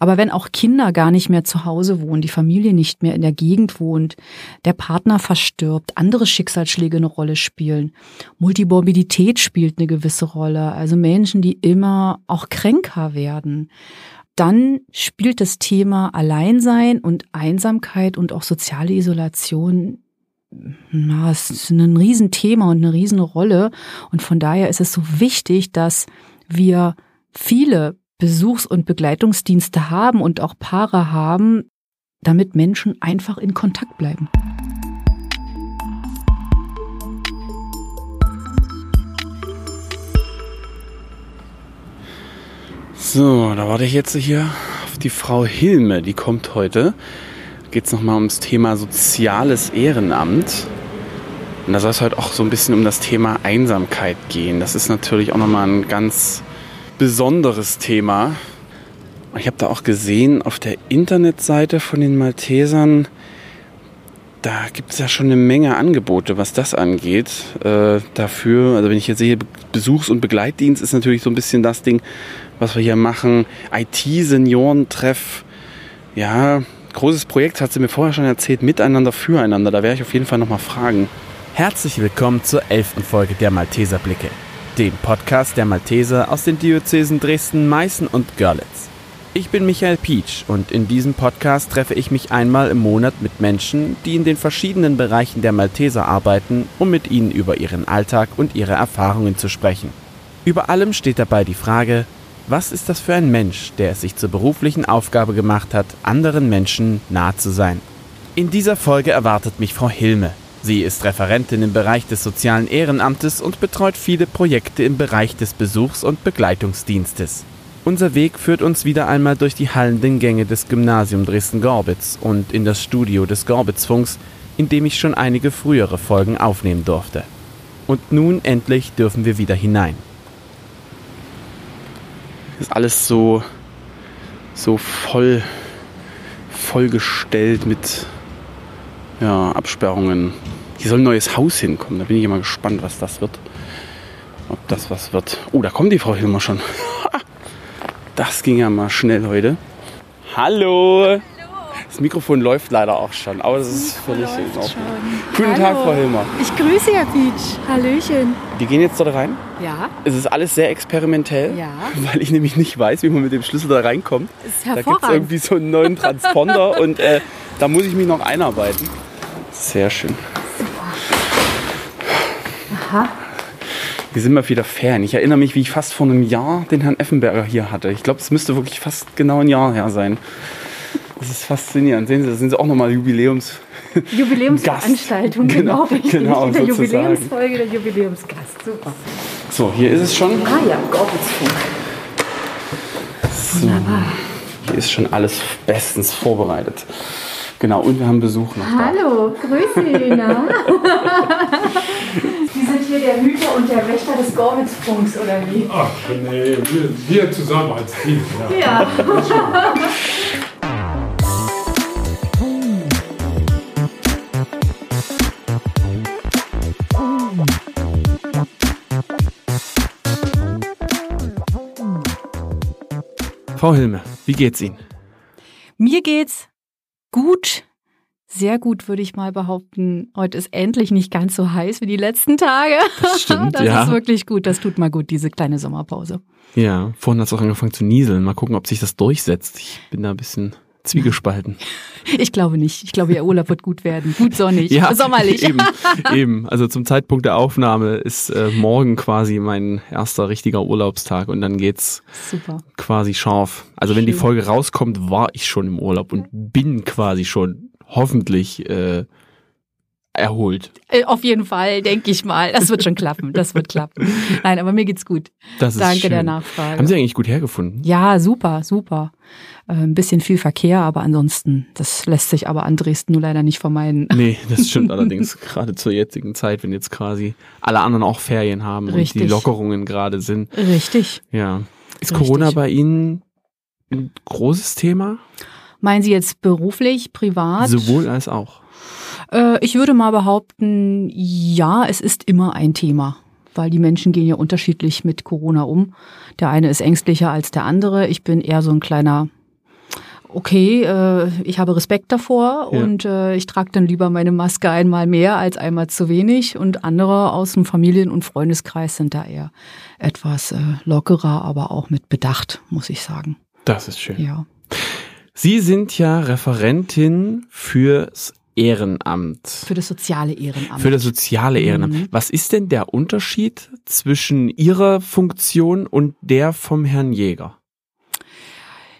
Aber wenn auch Kinder gar nicht mehr zu Hause wohnen, die Familie nicht mehr in der Gegend wohnt, der Partner verstirbt, andere Schicksalsschläge eine Rolle spielen, Multimorbidität spielt eine gewisse Rolle, also Menschen, die immer auch kränker werden, dann spielt das Thema Alleinsein und Einsamkeit und auch soziale Isolation na, es ist ein Riesenthema und eine Riesenrolle. Und von daher ist es so wichtig, dass wir viele Besuchs- und Begleitungsdienste haben und auch Paare haben, damit Menschen einfach in Kontakt bleiben. So, da warte ich jetzt hier auf die Frau Hilme, die kommt heute. Geht es nochmal ums Thema soziales Ehrenamt. Und da soll es heute auch so ein bisschen um das Thema Einsamkeit gehen. Das ist natürlich auch nochmal ein ganz besonderes Thema. Ich habe da auch gesehen auf der Internetseite von den Maltesern, da gibt es ja schon eine Menge Angebote, was das angeht. Äh, dafür, also wenn ich jetzt sehe, Besuchs- und Begleitdienst ist natürlich so ein bisschen das Ding, was wir hier machen. IT-Seniorentreff, ja, großes Projekt, hat sie mir vorher schon erzählt, miteinander, füreinander. Da werde ich auf jeden Fall nochmal fragen. Herzlich willkommen zur elften Folge der Malteser Blicke dem Podcast der Malteser aus den Diözesen Dresden, Meißen und Görlitz. Ich bin Michael Pietsch und in diesem Podcast treffe ich mich einmal im Monat mit Menschen, die in den verschiedenen Bereichen der Malteser arbeiten, um mit ihnen über ihren Alltag und ihre Erfahrungen zu sprechen. Über allem steht dabei die Frage, was ist das für ein Mensch, der es sich zur beruflichen Aufgabe gemacht hat, anderen Menschen nah zu sein? In dieser Folge erwartet mich Frau Hilme, Sie ist Referentin im Bereich des sozialen Ehrenamtes und betreut viele Projekte im Bereich des Besuchs- und Begleitungsdienstes. Unser Weg führt uns wieder einmal durch die hallenden Gänge des Gymnasium Dresden-Gorbitz und in das Studio des Gorbitzfunks, in dem ich schon einige frühere Folgen aufnehmen durfte. Und nun endlich dürfen wir wieder hinein. Ist alles so, so voll, vollgestellt mit ja, Absperrungen. Hier soll ein neues Haus hinkommen. Da bin ich immer gespannt, was das wird. Ob das was wird. Oh, da kommt die Frau Hilmer schon. Das ging ja mal schnell heute. Hallo! Hallo. Das Mikrofon läuft leider auch schon, aber das ist völlig in Ordnung. Guten Hallo. Tag, Frau Hilmer. Ich grüße Herr Pietsch. Hallöchen. Wir gehen jetzt dort rein. Ja. Es ist alles sehr experimentell, ja. weil ich nämlich nicht weiß, wie man mit dem Schlüssel da reinkommt. ist da gibt es irgendwie so einen neuen Transponder und äh, da muss ich mich noch einarbeiten. Sehr schön. Aha. Wir sind mal wieder Fan. Ich erinnere mich, wie ich fast vor einem Jahr den Herrn Effenberger hier hatte. Ich glaube, es müsste wirklich fast genau ein Jahr her sein. Das ist faszinierend. Sehen Sie, da sind Sie auch nochmal Jubiläums. Jubiläumsveranstaltung, genau, genau. Genau, In der Jubiläumsfolge der Jubiläumsgast. Super. So, hier ist es schon. Ah ja, Gorbitzfunk. So. Hier ist schon alles bestens vorbereitet. Genau, und wir haben Besuch noch Hallo, da. grüß Sie, na? Sie sind hier der Hüter und der Wächter des Gorwitzfunks, oder wie? Ach, nee, wir, wir zusammen als Team. Ja. ja. Frau Hilme, wie geht's Ihnen? Mir geht's gut. Sehr gut, würde ich mal behaupten. Heute ist endlich nicht ganz so heiß wie die letzten Tage. Das stimmt, das ja. ist wirklich gut. Das tut mal gut, diese kleine Sommerpause. Ja, vorhin hat es auch angefangen zu nieseln. Mal gucken, ob sich das durchsetzt. Ich bin da ein bisschen zwiegespalten. Ich glaube nicht. Ich glaube, Ihr Urlaub wird gut werden. Gut sonnig, ja, sommerlich. Eben, eben. Also zum Zeitpunkt der Aufnahme ist äh, morgen quasi mein erster richtiger Urlaubstag und dann geht's Super. quasi scharf. Also wenn die Folge rauskommt, war ich schon im Urlaub und bin quasi schon hoffentlich äh, erholt. Äh, Auf jeden Fall, denke ich mal. Das wird schon klappen. Das wird klappen. Nein, aber mir geht's gut. Das ist Danke schön. der Nachfrage. Haben Sie eigentlich gut hergefunden? Ja, super, super. Äh, Ein bisschen viel Verkehr, aber ansonsten, das lässt sich aber an Dresden nur leider nicht vermeiden. Nee, das stimmt allerdings gerade zur jetzigen Zeit, wenn jetzt quasi alle anderen auch Ferien haben und Richtig. die Lockerungen gerade sind. Richtig. Ja. Ist Richtig. Corona bei Ihnen ein großes Thema? Meinen Sie jetzt beruflich, privat? Sowohl als auch. Äh, ich würde mal behaupten, ja, es ist immer ein Thema, weil die Menschen gehen ja unterschiedlich mit Corona um. Der eine ist ängstlicher als der andere. Ich bin eher so ein kleiner okay, äh, ich habe Respekt davor Ja. und äh, ich trage dann lieber meine Maske einmal mehr als einmal zu wenig. Und andere aus dem Familien- und Freundeskreis sind da eher etwas äh, lockerer, aber auch mit Bedacht, muss ich sagen. Das ist schön. Ja. Sie sind ja Referentin fürs Ehrenamt. Für das soziale Ehrenamt. Für das soziale Ehrenamt. Mhm. Was ist denn der Unterschied zwischen Ihrer Funktion und der vom Herrn Jäger?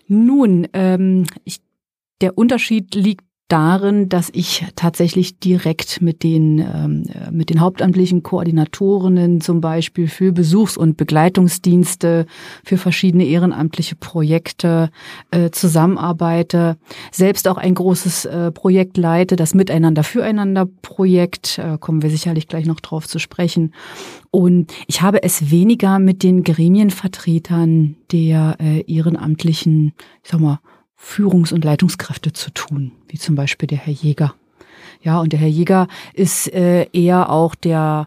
Nun, ähm, ich, der Unterschied liegt darin, dass ich tatsächlich direkt mit den ähm, äh, mit den hauptamtlichen Koordinatorinnen zum Beispiel für Besuchs- und Begleitungsdienste für verschiedene ehrenamtliche Projekte äh, zusammenarbeite, selbst auch ein großes äh, Projekt leite, das Miteinander füreinander Projekt, äh, kommen wir sicherlich gleich noch drauf zu sprechen. Und ich habe es weniger mit den Gremienvertretern der äh, ehrenamtlichen, ich sag mal, Führungs- und Leitungskräfte zu tun, wie zum Beispiel der Herr Jäger. Ja, und der Herr Jäger ist äh, eher auch der,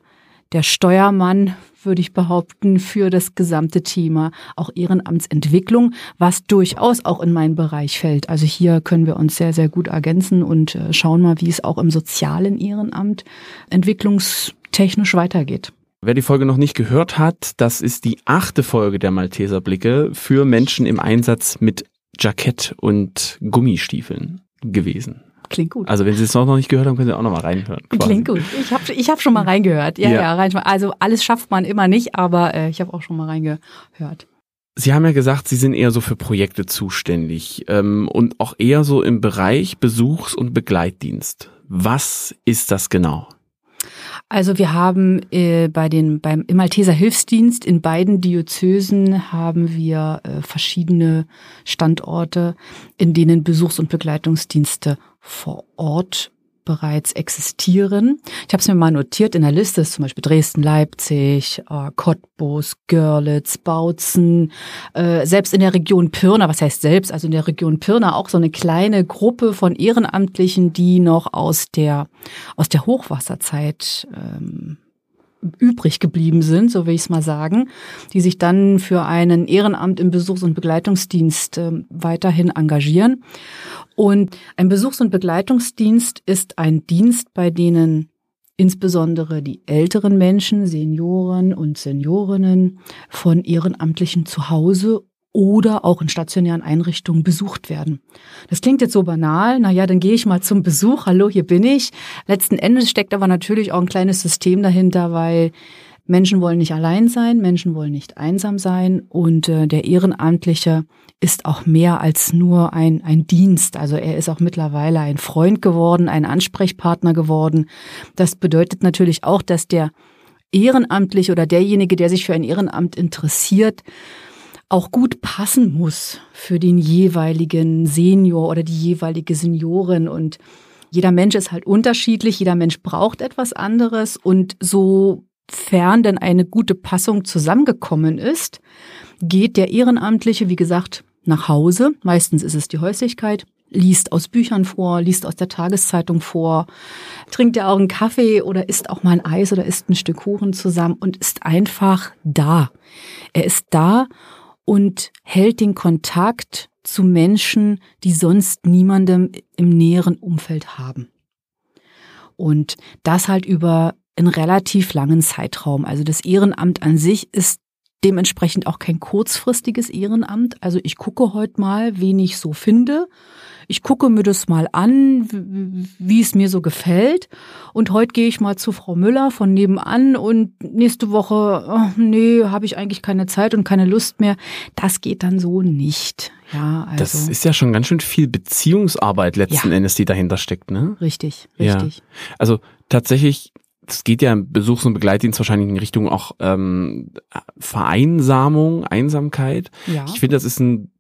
der Steuermann, würde ich behaupten, für das gesamte Thema, auch Ehrenamtsentwicklung, was durchaus auch in meinen Bereich fällt. Also hier können wir uns sehr, sehr gut ergänzen und äh, schauen mal, wie es auch im sozialen Ehrenamt entwicklungstechnisch weitergeht. Wer die Folge noch nicht gehört hat, das ist die achte Folge der Malteser Blicke für Menschen im Einsatz mit Jackett und Gummistiefeln gewesen. Klingt gut. Also wenn Sie es noch nicht gehört haben, können Sie auch noch mal reinhören. quasi. Klingt gut. Ich habe ich hab schon mal reingehört. Ja, Ja. ja, rein, also alles schafft man immer nicht, aber äh, ich habe auch schon mal reingehört. Sie haben ja gesagt, Sie sind eher so für Projekte zuständig ähm, und auch eher so im Bereich Besuchs- und Begleitdienst. Was ist das genau? Also wir haben äh, bei den beim im Malteser Hilfsdienst in beiden Diözesen haben wir äh, verschiedene Standorte, in denen Besuchs- und Begleitungsdienste vor Ort bereits existieren. Ich habe es mir mal notiert in der Liste, ist zum Beispiel Dresden, Leipzig, äh, Cottbus, Görlitz, Bautzen, äh, selbst in der Region Pirna, was heißt selbst, also in der Region Pirna auch so eine kleine Gruppe von Ehrenamtlichen, die noch aus der aus der Hochwasserzeit ähm, übrig geblieben sind, so will ich es mal sagen, die sich dann für einen Ehrenamt im Besuchs- und Begleitungsdienst ähm, weiterhin engagieren. Und ein Besuchs- und Begleitungsdienst ist ein Dienst, bei denen insbesondere die älteren Menschen, Senioren und Seniorinnen von ehrenamtlichen Zuhause oder auch in stationären Einrichtungen besucht werden. Das klingt jetzt so banal, na ja, dann gehe ich mal zum Besuch, hallo, hier bin ich. Letzten Endes steckt aber natürlich auch ein kleines System dahinter, weil Menschen wollen nicht allein sein, Menschen wollen nicht einsam sein und äh, der Ehrenamtliche ist auch mehr als nur ein, ein Dienst. Also er ist auch mittlerweile ein Freund geworden, ein Ansprechpartner geworden. Das bedeutet natürlich auch, dass der Ehrenamtliche oder derjenige, der sich für ein Ehrenamt interessiert, auch gut passen muss für den jeweiligen Senior oder die jeweilige Seniorin. Und jeder Mensch ist halt unterschiedlich, jeder Mensch braucht etwas anderes. Und sofern denn eine gute Passung zusammengekommen ist, geht der Ehrenamtliche, wie gesagt, nach Hause. Meistens ist es die Häuslichkeit liest aus Büchern vor, liest aus der Tageszeitung vor, trinkt er auch einen Kaffee oder isst auch mal ein Eis oder isst ein Stück Kuchen zusammen und ist einfach da. Er ist da und hält den Kontakt zu Menschen, die sonst niemandem im näheren Umfeld haben. Und das halt über einen relativ langen Zeitraum. Also das Ehrenamt an sich ist dementsprechend auch kein kurzfristiges Ehrenamt. Also ich gucke heute mal, wen ich so finde. Ich gucke mir das mal an, wie es mir so gefällt. Und heute gehe ich mal zu Frau Müller von nebenan und nächste Woche, oh, nee, habe ich eigentlich keine Zeit und keine Lust mehr. Das geht dann so nicht. Ja, also Das ist ja schon ganz schön viel Beziehungsarbeit letzten Ja. Endes, die dahinter steckt, ne? richtig, Ja. richtig. Also tatsächlich, es geht ja im Besuchs- und Begleitdienst wahrscheinlich in Richtung auch ähm, Vereinsamung, Einsamkeit. Ja. Ich finde, das ist ein,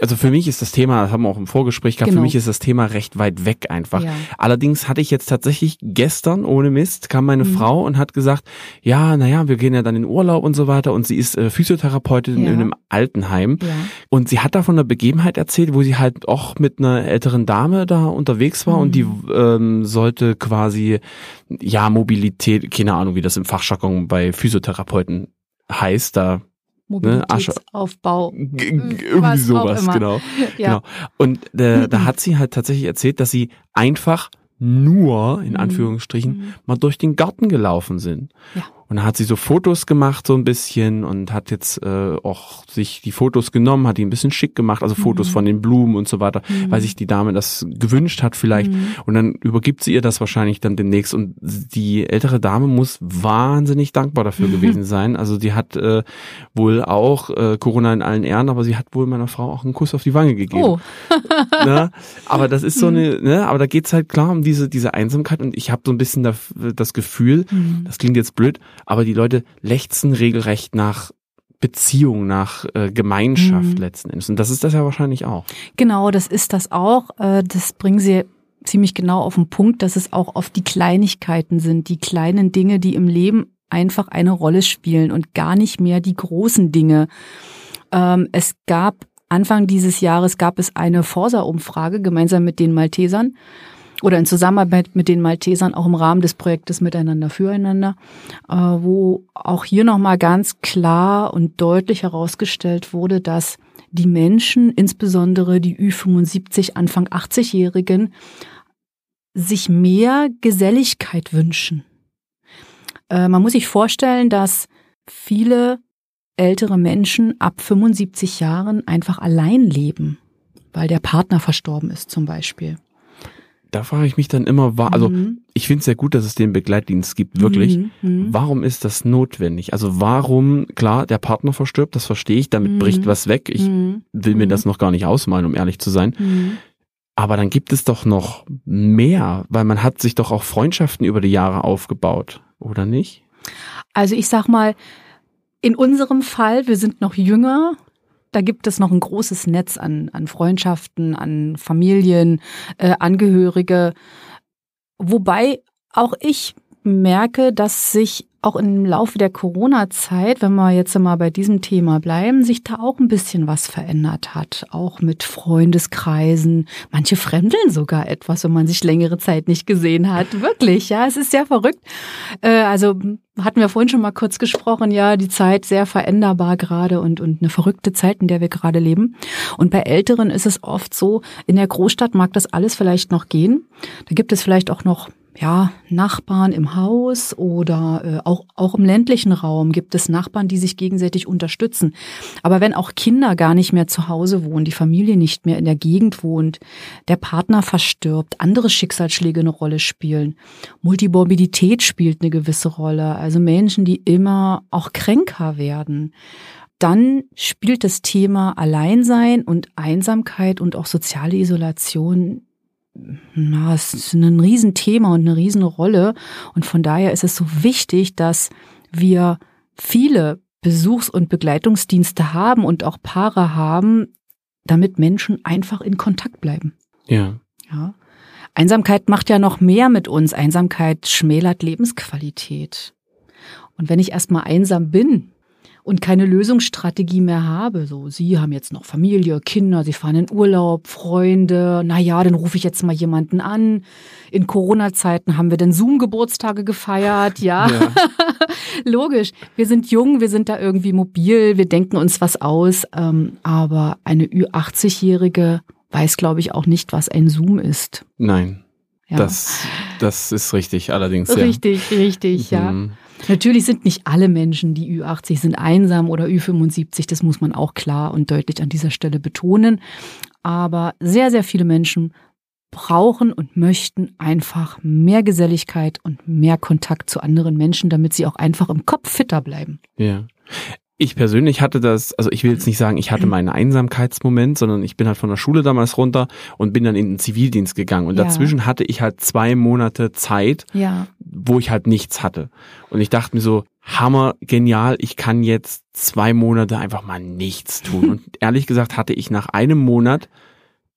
also für mich ist das Thema, das haben wir auch im Vorgespräch gehabt, Genau. für mich ist das Thema recht weit weg einfach. Ja. Allerdings hatte ich jetzt tatsächlich gestern, ohne Mist, kam meine Mhm. Frau und hat gesagt, ja, naja, wir gehen ja dann in Urlaub und so weiter und sie ist äh, Physiotherapeutin Ja. in einem Altenheim. Ja. Und sie hat da von einer Begebenheit erzählt, wo sie halt auch mit einer älteren Dame da unterwegs war und die Mhm. ähm, sollte quasi, ja, Mobilität, keine Ahnung, wie das im Fachjargon bei Physiotherapeuten heißt, da Mobilitätsaufbau. G- g- Was irgendwie sowas, genau. Ja. genau. Und äh, da hat sie halt tatsächlich erzählt, dass sie einfach nur, in Mhm. Anführungsstrichen, Mhm. mal durch den Garten gelaufen sind. Ja. Und da hat sie so Fotos gemacht, so ein bisschen, und hat jetzt äh, auch sich die Fotos genommen, hat die ein bisschen schick gemacht, also Fotos Mhm. von den Blumen und so weiter, Mhm. weil sich die Dame das gewünscht hat vielleicht. Mhm. Und dann übergibt sie ihr das wahrscheinlich dann demnächst. Und die ältere Dame muss wahnsinnig dankbar dafür gewesen sein. Also die hat äh, wohl auch äh, Corona in allen Ehren, aber sie hat wohl meiner Frau auch einen Kuss auf die Wange gegeben. Oh, ne? Aber das ist so Mhm. eine, ne? aber da geht's halt klar um diese, diese Einsamkeit und ich habe so ein bisschen das, das Gefühl, Mhm. das klingt jetzt blöd, aber die Leute lechzen regelrecht nach Beziehung, nach äh, Gemeinschaft Mhm. letzten Endes. Und das ist das ja wahrscheinlich auch. Genau, das ist das auch. Äh, Das bringen Sie ziemlich genau auf den Punkt, dass es auch oft die Kleinigkeiten sind, die kleinen Dinge, die im Leben einfach eine Rolle spielen und gar nicht mehr die großen Dinge. Ähm, Es gab Anfang dieses Jahres gab es eine Forsa-Umfrage gemeinsam mit den Maltesern oder in Zusammenarbeit mit den Maltesern auch im Rahmen des Projektes Miteinander füreinander, äh, wo auch hier nochmal ganz klar und deutlich herausgestellt wurde, dass die Menschen, insbesondere die Ü75, Anfang 80-Jährigen, sich mehr Geselligkeit wünschen. Äh, man muss sich vorstellen, dass viele ältere Menschen ab 75 Jahren einfach allein leben, weil der Partner verstorben ist zum Beispiel. Da frage ich mich dann immer, war, also Mhm. ich finde es sehr gut, dass es den Begleitdienst gibt, wirklich. Mhm. Mhm. Warum ist das notwendig? Also warum, klar, der Partner verstirbt, das verstehe ich, damit Mhm. bricht was weg. Ich Mhm. will mir Mhm. das noch gar nicht ausmalen, um ehrlich zu sein. Aber dann gibt es doch noch mehr, weil man hat sich doch auch Freundschaften über die Jahre aufgebaut, oder nicht? Also ich sag mal, in unserem Fall, wir sind noch jünger, da gibt es noch ein großes Netz an, an Freundschaften, an Familien, äh, Angehörige. Wobei auch ich merke, dass sich auch im Laufe der Corona-Zeit, wenn wir jetzt mal bei diesem Thema bleiben, sich da auch ein bisschen was verändert hat. Auch mit Freundeskreisen. Manche fremdeln sogar etwas, wenn man sich längere Zeit nicht gesehen hat. Wirklich, ja, es ist sehr verrückt. Äh, also hatten wir vorhin schon mal kurz gesprochen, ja, die Zeit sehr veränderbar gerade und, und eine verrückte Zeit, in der wir gerade leben. Und bei Älteren ist es oft so, in der Großstadt mag das alles vielleicht noch gehen. Da gibt es vielleicht auch noch ja, Nachbarn im Haus oder äh, auch, auch im ländlichen Raum gibt es Nachbarn, die sich gegenseitig unterstützen. Aber wenn auch Kinder gar nicht mehr zu Hause wohnen, die Familie nicht mehr in der Gegend wohnt, der Partner verstirbt, andere Schicksalsschläge eine Rolle spielen, Multimorbidität spielt eine gewisse Rolle, also Menschen, die immer auch kränker werden, dann spielt das Thema Alleinsein und Einsamkeit und auch soziale Isolation na, es ist ein Riesenthema und eine Riesenrolle. Und von daher ist es so wichtig, dass wir viele Besuchs- und Begleitungsdienste haben und auch Paare haben, damit Menschen einfach in Kontakt bleiben. Ja. Ja. Einsamkeit macht ja noch mehr mit uns. Einsamkeit schmälert Lebensqualität. Und wenn ich erstmal einsam bin und keine Lösungsstrategie mehr habe, so Sie haben jetzt noch Familie, Kinder, Sie fahren in Urlaub, Freunde, na ja, dann rufe ich jetzt mal jemanden an. In Corona-Zeiten haben wir dann Zoom-Geburtstage gefeiert, ja. Ja. Logisch, wir sind jung, wir sind da irgendwie mobil, wir denken uns was aus, ähm, aber eine Ü80-Jährige weiß, glaube ich, auch nicht, was ein Zoom ist. Nein, Ja. das, das ist richtig, allerdings. Ja. Richtig, richtig, ja. Mhm. Natürlich sind nicht alle Menschen, die Ü80 sind, einsam oder Ü75. Das muss man auch klar und deutlich an dieser Stelle betonen. Aber sehr, sehr viele Menschen brauchen und möchten einfach mehr Geselligkeit und mehr Kontakt zu anderen Menschen, damit sie auch einfach im Kopf fitter bleiben. Ja. Ich persönlich hatte das, also ich will jetzt nicht sagen, ich hatte meinen Einsamkeitsmoment, sondern ich bin halt von der Schule damals runter und bin dann in den Zivildienst gegangen. Und Ja. dazwischen hatte ich halt zwei Monate Zeit, Ja. wo ich halt nichts hatte. Und ich dachte mir so, hammer, genial, ich kann jetzt zwei Monate einfach mal nichts tun. Und ehrlich gesagt hatte ich nach einem Monat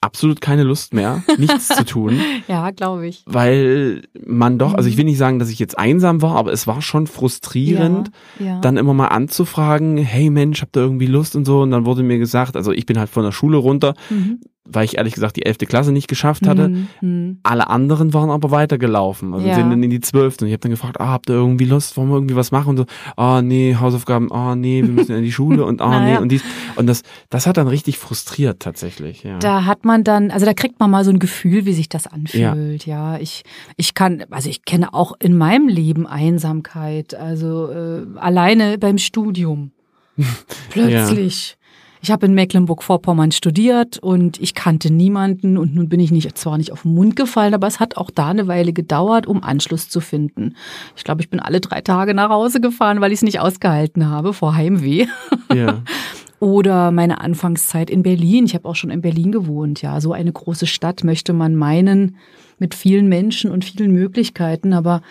absolut keine Lust mehr, nichts zu tun, Ja, glaube ich. weil man doch, also ich Mhm. will nicht sagen, dass ich jetzt einsam war, aber es war schon frustrierend, Ja, ja. dann immer mal anzufragen, hey Mensch, habt ihr irgendwie Lust und so. Und dann wurde mir gesagt, also ich bin halt von der Schule runter, Mhm. Weil ich ehrlich gesagt die elfte Klasse nicht geschafft hatte. Mhm. Alle anderen waren aber weitergelaufen. Also Ja. sind dann in die zwölfte. Und ich habe dann gefragt, ah, habt ihr irgendwie Lust, wollen wir irgendwie was machen? Und so, ah, nee, Hausaufgaben, ah, nee, wir müssen in die Schule und ah, nee, Naja. und dies. Und das, das hat dann richtig frustriert tatsächlich, ja. Da hat man dann, also da kriegt man mal so ein Gefühl, wie sich das anfühlt. Ja, ich, ich kann, also ich kenne auch in meinem Leben Einsamkeit, also äh, alleine beim Studium. Plötzlich. Ich habe in Mecklenburg-Vorpommern studiert und ich kannte niemanden und nun bin ich nicht zwar nicht auf den Mund gefallen, aber es hat auch da eine Weile gedauert, um Anschluss zu finden. Ich glaube, ich bin alle drei Tage nach Hause gefahren, weil ich es nicht ausgehalten habe vor Heimweh. ja. Oder meine Anfangszeit in Berlin. Ich habe auch schon in Berlin gewohnt. Ja, so eine große Stadt möchte man meinen mit vielen Menschen und vielen Möglichkeiten. Aber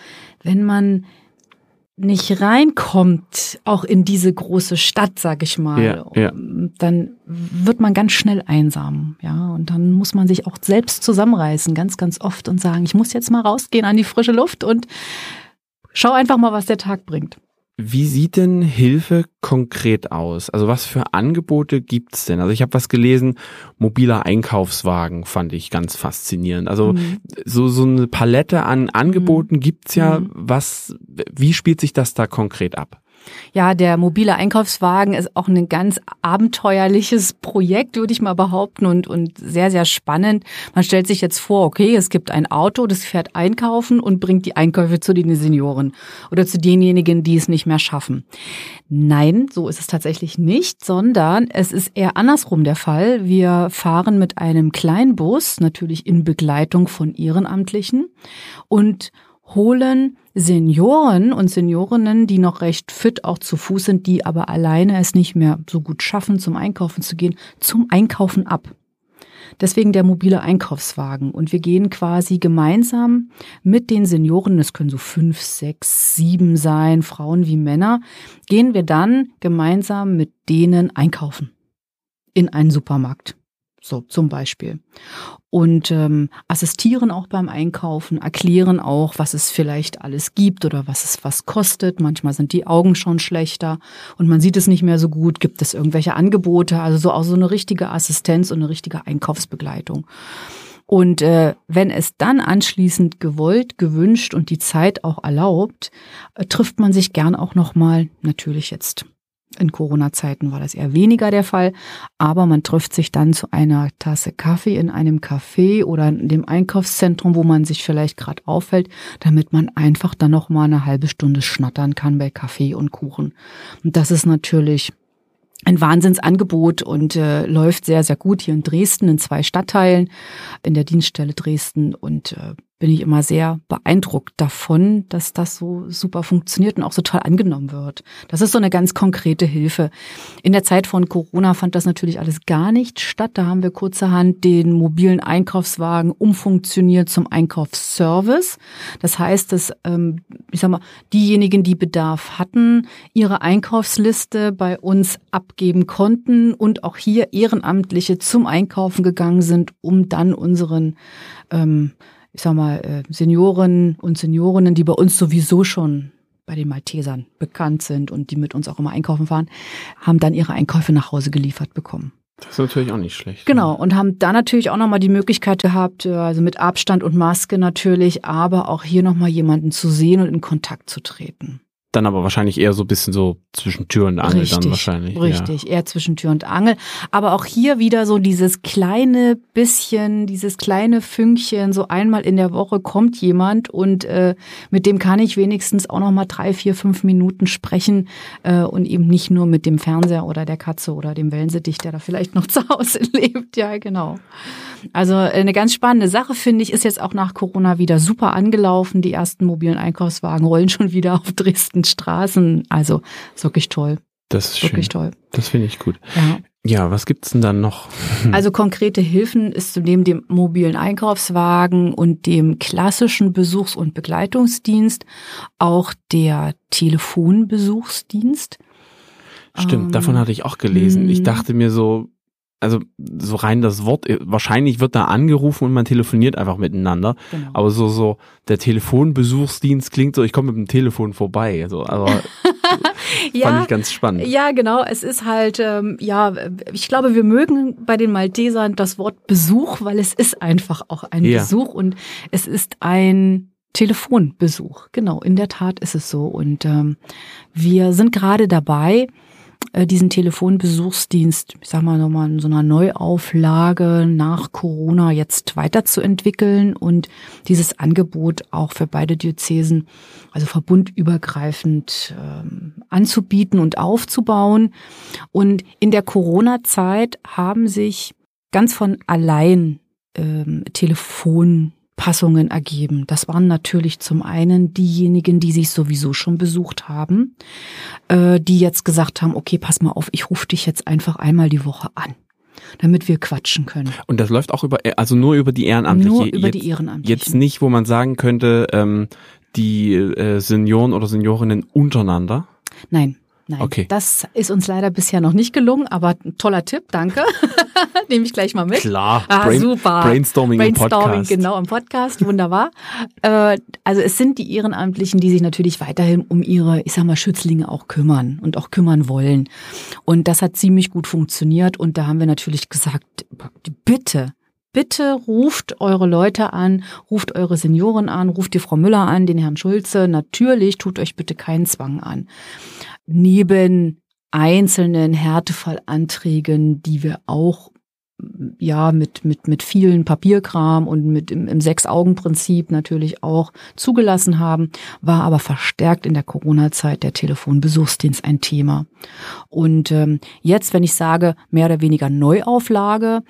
wenn man nicht reinkommt, auch in diese große Stadt, sag ich mal, Ja, ja. dann wird man ganz schnell einsam, ja. Und dann muss man sich auch selbst zusammenreißen, ganz, ganz oft und sagen, ich muss jetzt mal rausgehen an die frische Luft und schau einfach mal, was der Tag bringt. Wie sieht denn Hilfe konkret aus? Also was für Angebote gibt's denn? Also ich habe was gelesen, mobiler Einkaufswagen fand ich ganz faszinierend. Also Mhm. so so eine Palette an Angeboten gibt's ja. Mhm. Was wie spielt sich das da konkret ab? Ja, der mobile Einkaufswagen ist auch ein ganz abenteuerliches Projekt, würde ich mal behaupten, und, und sehr, sehr spannend. Man stellt sich jetzt vor, okay, es gibt ein Auto, das fährt einkaufen und bringt die Einkäufe zu den Senioren oder zu denjenigen, die es nicht mehr schaffen. Nein, so ist es tatsächlich nicht, sondern es ist eher andersrum der Fall. Wir fahren mit einem Kleinbus, natürlich in Begleitung von Ehrenamtlichen und holen Senioren und Seniorinnen, die noch recht fit auch zu Fuß sind, die aber alleine es nicht mehr so gut schaffen, zum Einkaufen zu gehen, zum Einkaufen ab. Deswegen der mobile Einkaufswagen. Und wir gehen quasi gemeinsam mit den Senioren, es können so fünf, sechs, sieben sein, Frauen wie Männer, gehen wir dann gemeinsam mit denen einkaufen. In einen Supermarkt. So zum Beispiel. Und ähm, assistieren auch beim Einkaufen, erklären auch, was es vielleicht alles gibt oder was es was kostet. Manchmal sind die Augen schon schlechter und man sieht es nicht mehr so gut. Gibt es irgendwelche Angebote? Also so auch so eine richtige Assistenz und eine richtige Einkaufsbegleitung. Und äh, wenn es dann anschließend gewollt, gewünscht und die Zeit auch erlaubt, äh, trifft man sich gern auch noch mal. Natürlich jetzt in Corona-Zeiten war das eher weniger der Fall, aber man trifft sich dann zu einer Tasse Kaffee in einem Café oder in dem Einkaufszentrum, wo man sich vielleicht gerade aufhält, damit man einfach dann noch mal eine halbe Stunde schnattern kann bei Kaffee und Kuchen. Und das ist natürlich ein Wahnsinnsangebot und äh, läuft sehr, sehr gut hier in Dresden in zwei Stadtteilen in der Dienststelle Dresden und äh, bin ich immer sehr beeindruckt davon, dass das so super funktioniert und auch so toll angenommen wird. Das ist so eine ganz konkrete Hilfe. In der Zeit von Corona fand das natürlich alles gar nicht statt. Da haben wir kurzerhand den mobilen Einkaufswagen umfunktioniert zum Einkaufsservice. Das heißt, dass ähm, ich sag mal, diejenigen, die Bedarf hatten, ihre Einkaufsliste bei uns abgeben konnten und auch hier Ehrenamtliche zum Einkaufen gegangen sind, um dann unseren ähm, ich sag mal, äh, Senioren und Seniorinnen, die bei uns sowieso schon bei den Maltesern bekannt sind und die mit uns auch immer einkaufen fahren, haben dann ihre Einkäufe nach Hause geliefert bekommen. Das ist natürlich auch nicht schlecht. Genau, und haben da natürlich auch nochmal die Möglichkeit gehabt, äh, also mit Abstand und Maske natürlich, aber auch hier nochmal jemanden zu sehen und in Kontakt zu treten. Dann aber wahrscheinlich eher so ein bisschen so zwischen Tür und Angel dann wahrscheinlich. Richtig, eher zwischen Tür und Angel. Aber auch hier wieder so dieses kleine bisschen, dieses kleine Fünkchen, so einmal in der Woche kommt jemand und äh, mit dem kann ich wenigstens auch noch mal drei, vier, fünf Minuten sprechen äh, und eben nicht nur mit dem Fernseher oder der Katze oder dem Wellensittich, der da vielleicht noch zu Hause lebt. Ja, genau. Also eine ganz spannende Sache, finde ich, ist jetzt auch nach Corona wieder super angelaufen. Die ersten mobilen Einkaufswagen rollen schon wieder auf Dresden Straßen. Also ist wirklich toll. Das ist Wirklich schön. toll. Das finde ich gut. Ja. Ja, was gibt's denn dann noch? Also konkrete Hilfen ist neben dem mobilen Einkaufswagen und dem klassischen Besuchs- und Begleitungsdienst auch der Telefonbesuchsdienst. Stimmt, Ähm, davon hatte ich auch gelesen. Ich mh. dachte mir so, also so rein das Wort, äh, wahrscheinlich wird da angerufen und man telefoniert einfach miteinander. Genau. Aber so, so, der Telefonbesuchsdienst klingt so, ich komme mit dem Telefon vorbei. So, aber ja, Fand ich ganz spannend. Ja, genau. Es ist halt, ähm, ja, ich glaube, wir mögen bei den Maltesern das Wort Besuch, weil es ist einfach auch ein Ja. Besuch und es ist ein Telefonbesuch. Genau, in der Tat ist es so. Und ähm, wir sind gerade dabei, diesen Telefonbesuchsdienst, ich sag mal nochmal in so einer Neuauflage nach Corona jetzt weiterzuentwickeln und dieses Angebot auch für beide Diözesen, also verbundübergreifend ähm, anzubieten und aufzubauen. Und in der Corona-Zeit haben sich ganz von allein ähm, Telefonpassungen ergeben. Das waren natürlich zum einen diejenigen, die sich sowieso schon besucht haben, äh, die jetzt gesagt haben, okay, pass mal auf, ich rufe dich jetzt einfach einmal die Woche an, damit wir quatschen können. Und das läuft auch über, also nur über die Ehrenamtlichen. Nur über jetzt, die Ehrenamtlichen. Jetzt nicht, wo man sagen könnte, ähm, die äh, Senioren oder Seniorinnen untereinander. Nein. Nein, Okay. das ist uns leider bisher noch nicht gelungen, aber toller Tipp, danke. Nehme ich gleich mal mit. Klar, Ah, Brain- super. Brainstorming im Brainstorming, Podcast. genau, im Podcast, wunderbar. äh, also es sind die Ehrenamtlichen, die sich natürlich weiterhin um ihre, ich sag mal, Schützlinge auch kümmern und auch kümmern wollen. Und das hat ziemlich gut funktioniert und da haben wir natürlich gesagt, bitte, Bitte ruft eure Leute an, ruft eure Senioren an, ruft die Frau Müller an, den Herrn Schulze. Natürlich tut euch bitte keinen Zwang an. Neben einzelnen Härtefallanträgen, die wir auch ja mit mit mit vielen Papierkram und mit im, im Sechs-Augen-Prinzip natürlich auch zugelassen haben, war aber verstärkt in der Corona-Zeit der Telefonbesuchsdienst ein Thema. Und ähm, jetzt, wenn ich sage mehr oder weniger Neuauflage,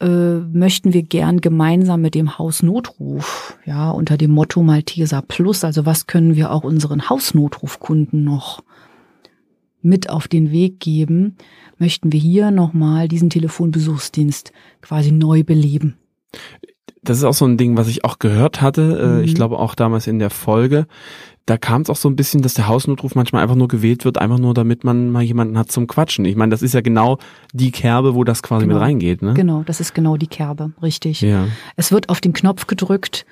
äh, möchten wir gern gemeinsam mit dem Hausnotruf, ja, unter dem Motto Malteser Plus, also was können wir auch unseren Hausnotrufkunden noch mit auf den Weg geben, möchten wir hier nochmal diesen Telefonbesuchsdienst quasi neu beleben. Das ist auch so ein Ding, was ich auch gehört hatte. äh, Mhm. Ich glaube auch damals in der Folge. Da kam es auch so ein bisschen, dass der Hausnotruf manchmal einfach nur gewählt wird, einfach nur damit man mal jemanden hat zum Quatschen. Ich meine, das ist ja genau die Kerbe, wo das quasi Genau. mit reingeht, ne? Genau, das ist genau die Kerbe, richtig. Ja. Es wird auf den Knopf gedrückt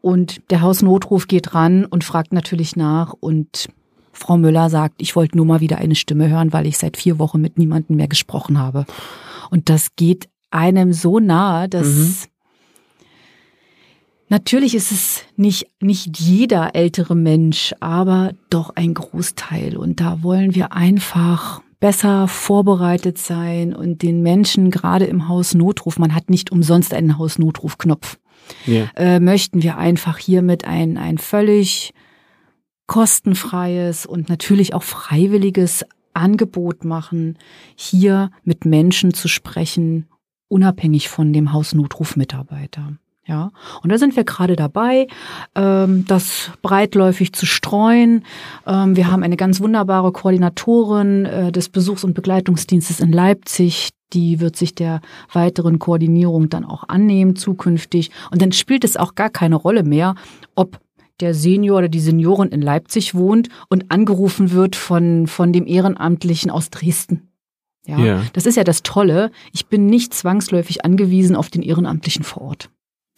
und der Hausnotruf geht ran und fragt natürlich nach und Frau Müller sagt, ich wollte nur mal wieder eine Stimme hören, weil ich seit vier Wochen mit niemandem mehr gesprochen habe. Und das geht einem so nahe, dass Mhm. natürlich ist es nicht, nicht jeder ältere Mensch, aber doch ein Großteil. Und da wollen wir einfach besser vorbereitet sein und den Menschen gerade im Hausnotruf, man hat nicht umsonst einen Hausnotrufknopf, ja. äh, möchten wir einfach hiermit ein, ein völlig kostenfreies und natürlich auch freiwilliges Angebot machen, hier mit Menschen zu sprechen, unabhängig von dem Hausnotrufmitarbeiter. Ja, und da sind wir gerade dabei, ähm, das breitläufig zu streuen. Ähm, wir haben eine ganz wunderbare Koordinatorin äh, des Besuchs- und Begleitungsdienstes in Leipzig, die wird sich der weiteren Koordinierung dann auch annehmen zukünftig. Und dann spielt es auch gar keine Rolle mehr, ob der Senior oder die Seniorin in Leipzig wohnt und angerufen wird von, von dem Ehrenamtlichen aus Dresden. Ja, Ja. das ist ja das Tolle. Ich bin nicht zwangsläufig angewiesen auf den Ehrenamtlichen vor Ort,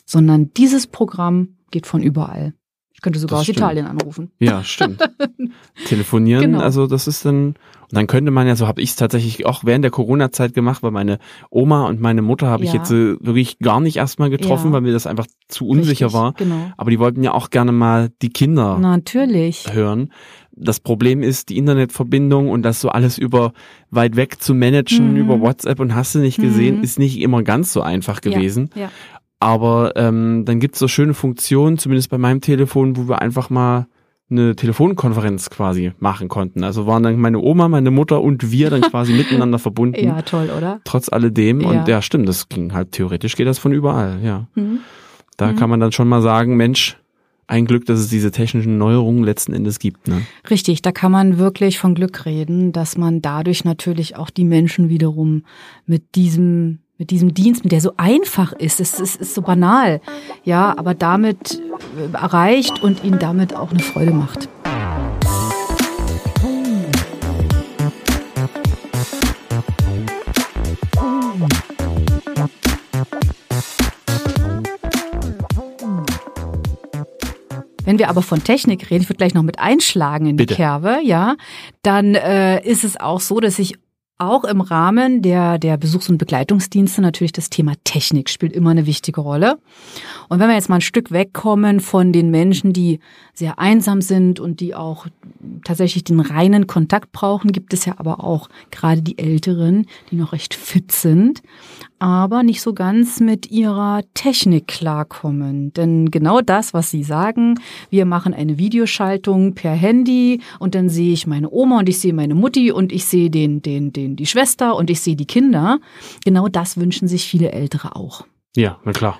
sondern dieses Programm geht von überall. Ich könnte sogar Das aus stimmt. Italien anrufen. Ja, stimmt. Telefonieren, Genau. also das ist dann, und dann könnte man ja, so habe ich es tatsächlich auch während der Corona-Zeit gemacht, weil meine Oma und meine Mutter habe ich Ja. jetzt äh, wirklich gar nicht erstmal getroffen, Ja. weil mir das einfach zu unsicher Richtig, war. Genau. Aber die wollten ja auch gerne mal die Kinder Natürlich. hören. Das Problem ist die Internetverbindung und das so alles über weit weg zu managen, Mhm. über WhatsApp und hast du nicht gesehen, Mhm. ist nicht immer ganz so einfach gewesen. Ja. Aber ähm, dann gibt's so schöne Funktionen, zumindest bei meinem Telefon, wo wir einfach mal eine Telefonkonferenz quasi machen konnten. Also waren dann meine Oma, meine Mutter und wir dann quasi miteinander verbunden. ja, toll, oder? Trotz alledem. Ja. Und ja, stimmt, das ging halt theoretisch geht das von überall, ja. Mhm. Da Mhm. kann man dann schon mal sagen, Mensch, ein Glück, dass es diese technischen Neuerungen letzten Endes gibt. Ne? Richtig, da kann man wirklich von Glück reden, dass man dadurch natürlich auch die Menschen wiederum mit diesem mit diesem Dienst, mit der so einfach ist, es ist, ist so banal, ja, aber damit äh, erreicht und ihnen damit auch eine Freude macht. Wenn wir aber von Technik reden, ich würde gleich noch mit einschlagen in Bitte. die Kerbe, ja, dann äh, ist es auch so, dass ich auch im Rahmen der, der Besuchs- und Begleitungsdienste natürlich das Thema Technik spielt immer eine wichtige Rolle. Und wenn wir jetzt mal ein Stück wegkommen von den Menschen, die sehr einsam sind und die auch tatsächlich den reinen Kontakt brauchen, gibt es ja aber auch gerade die Älteren, die noch recht fit sind, aber nicht so ganz mit ihrer Technik klarkommen. Denn genau das, was Sie sagen, wir machen eine Videoschaltung per Handy und dann sehe ich meine Oma und ich sehe meine Mutti und ich sehe den, den, den, die Schwester und ich sehe die Kinder. Genau das wünschen sich viele Ältere auch. Ja, na klar.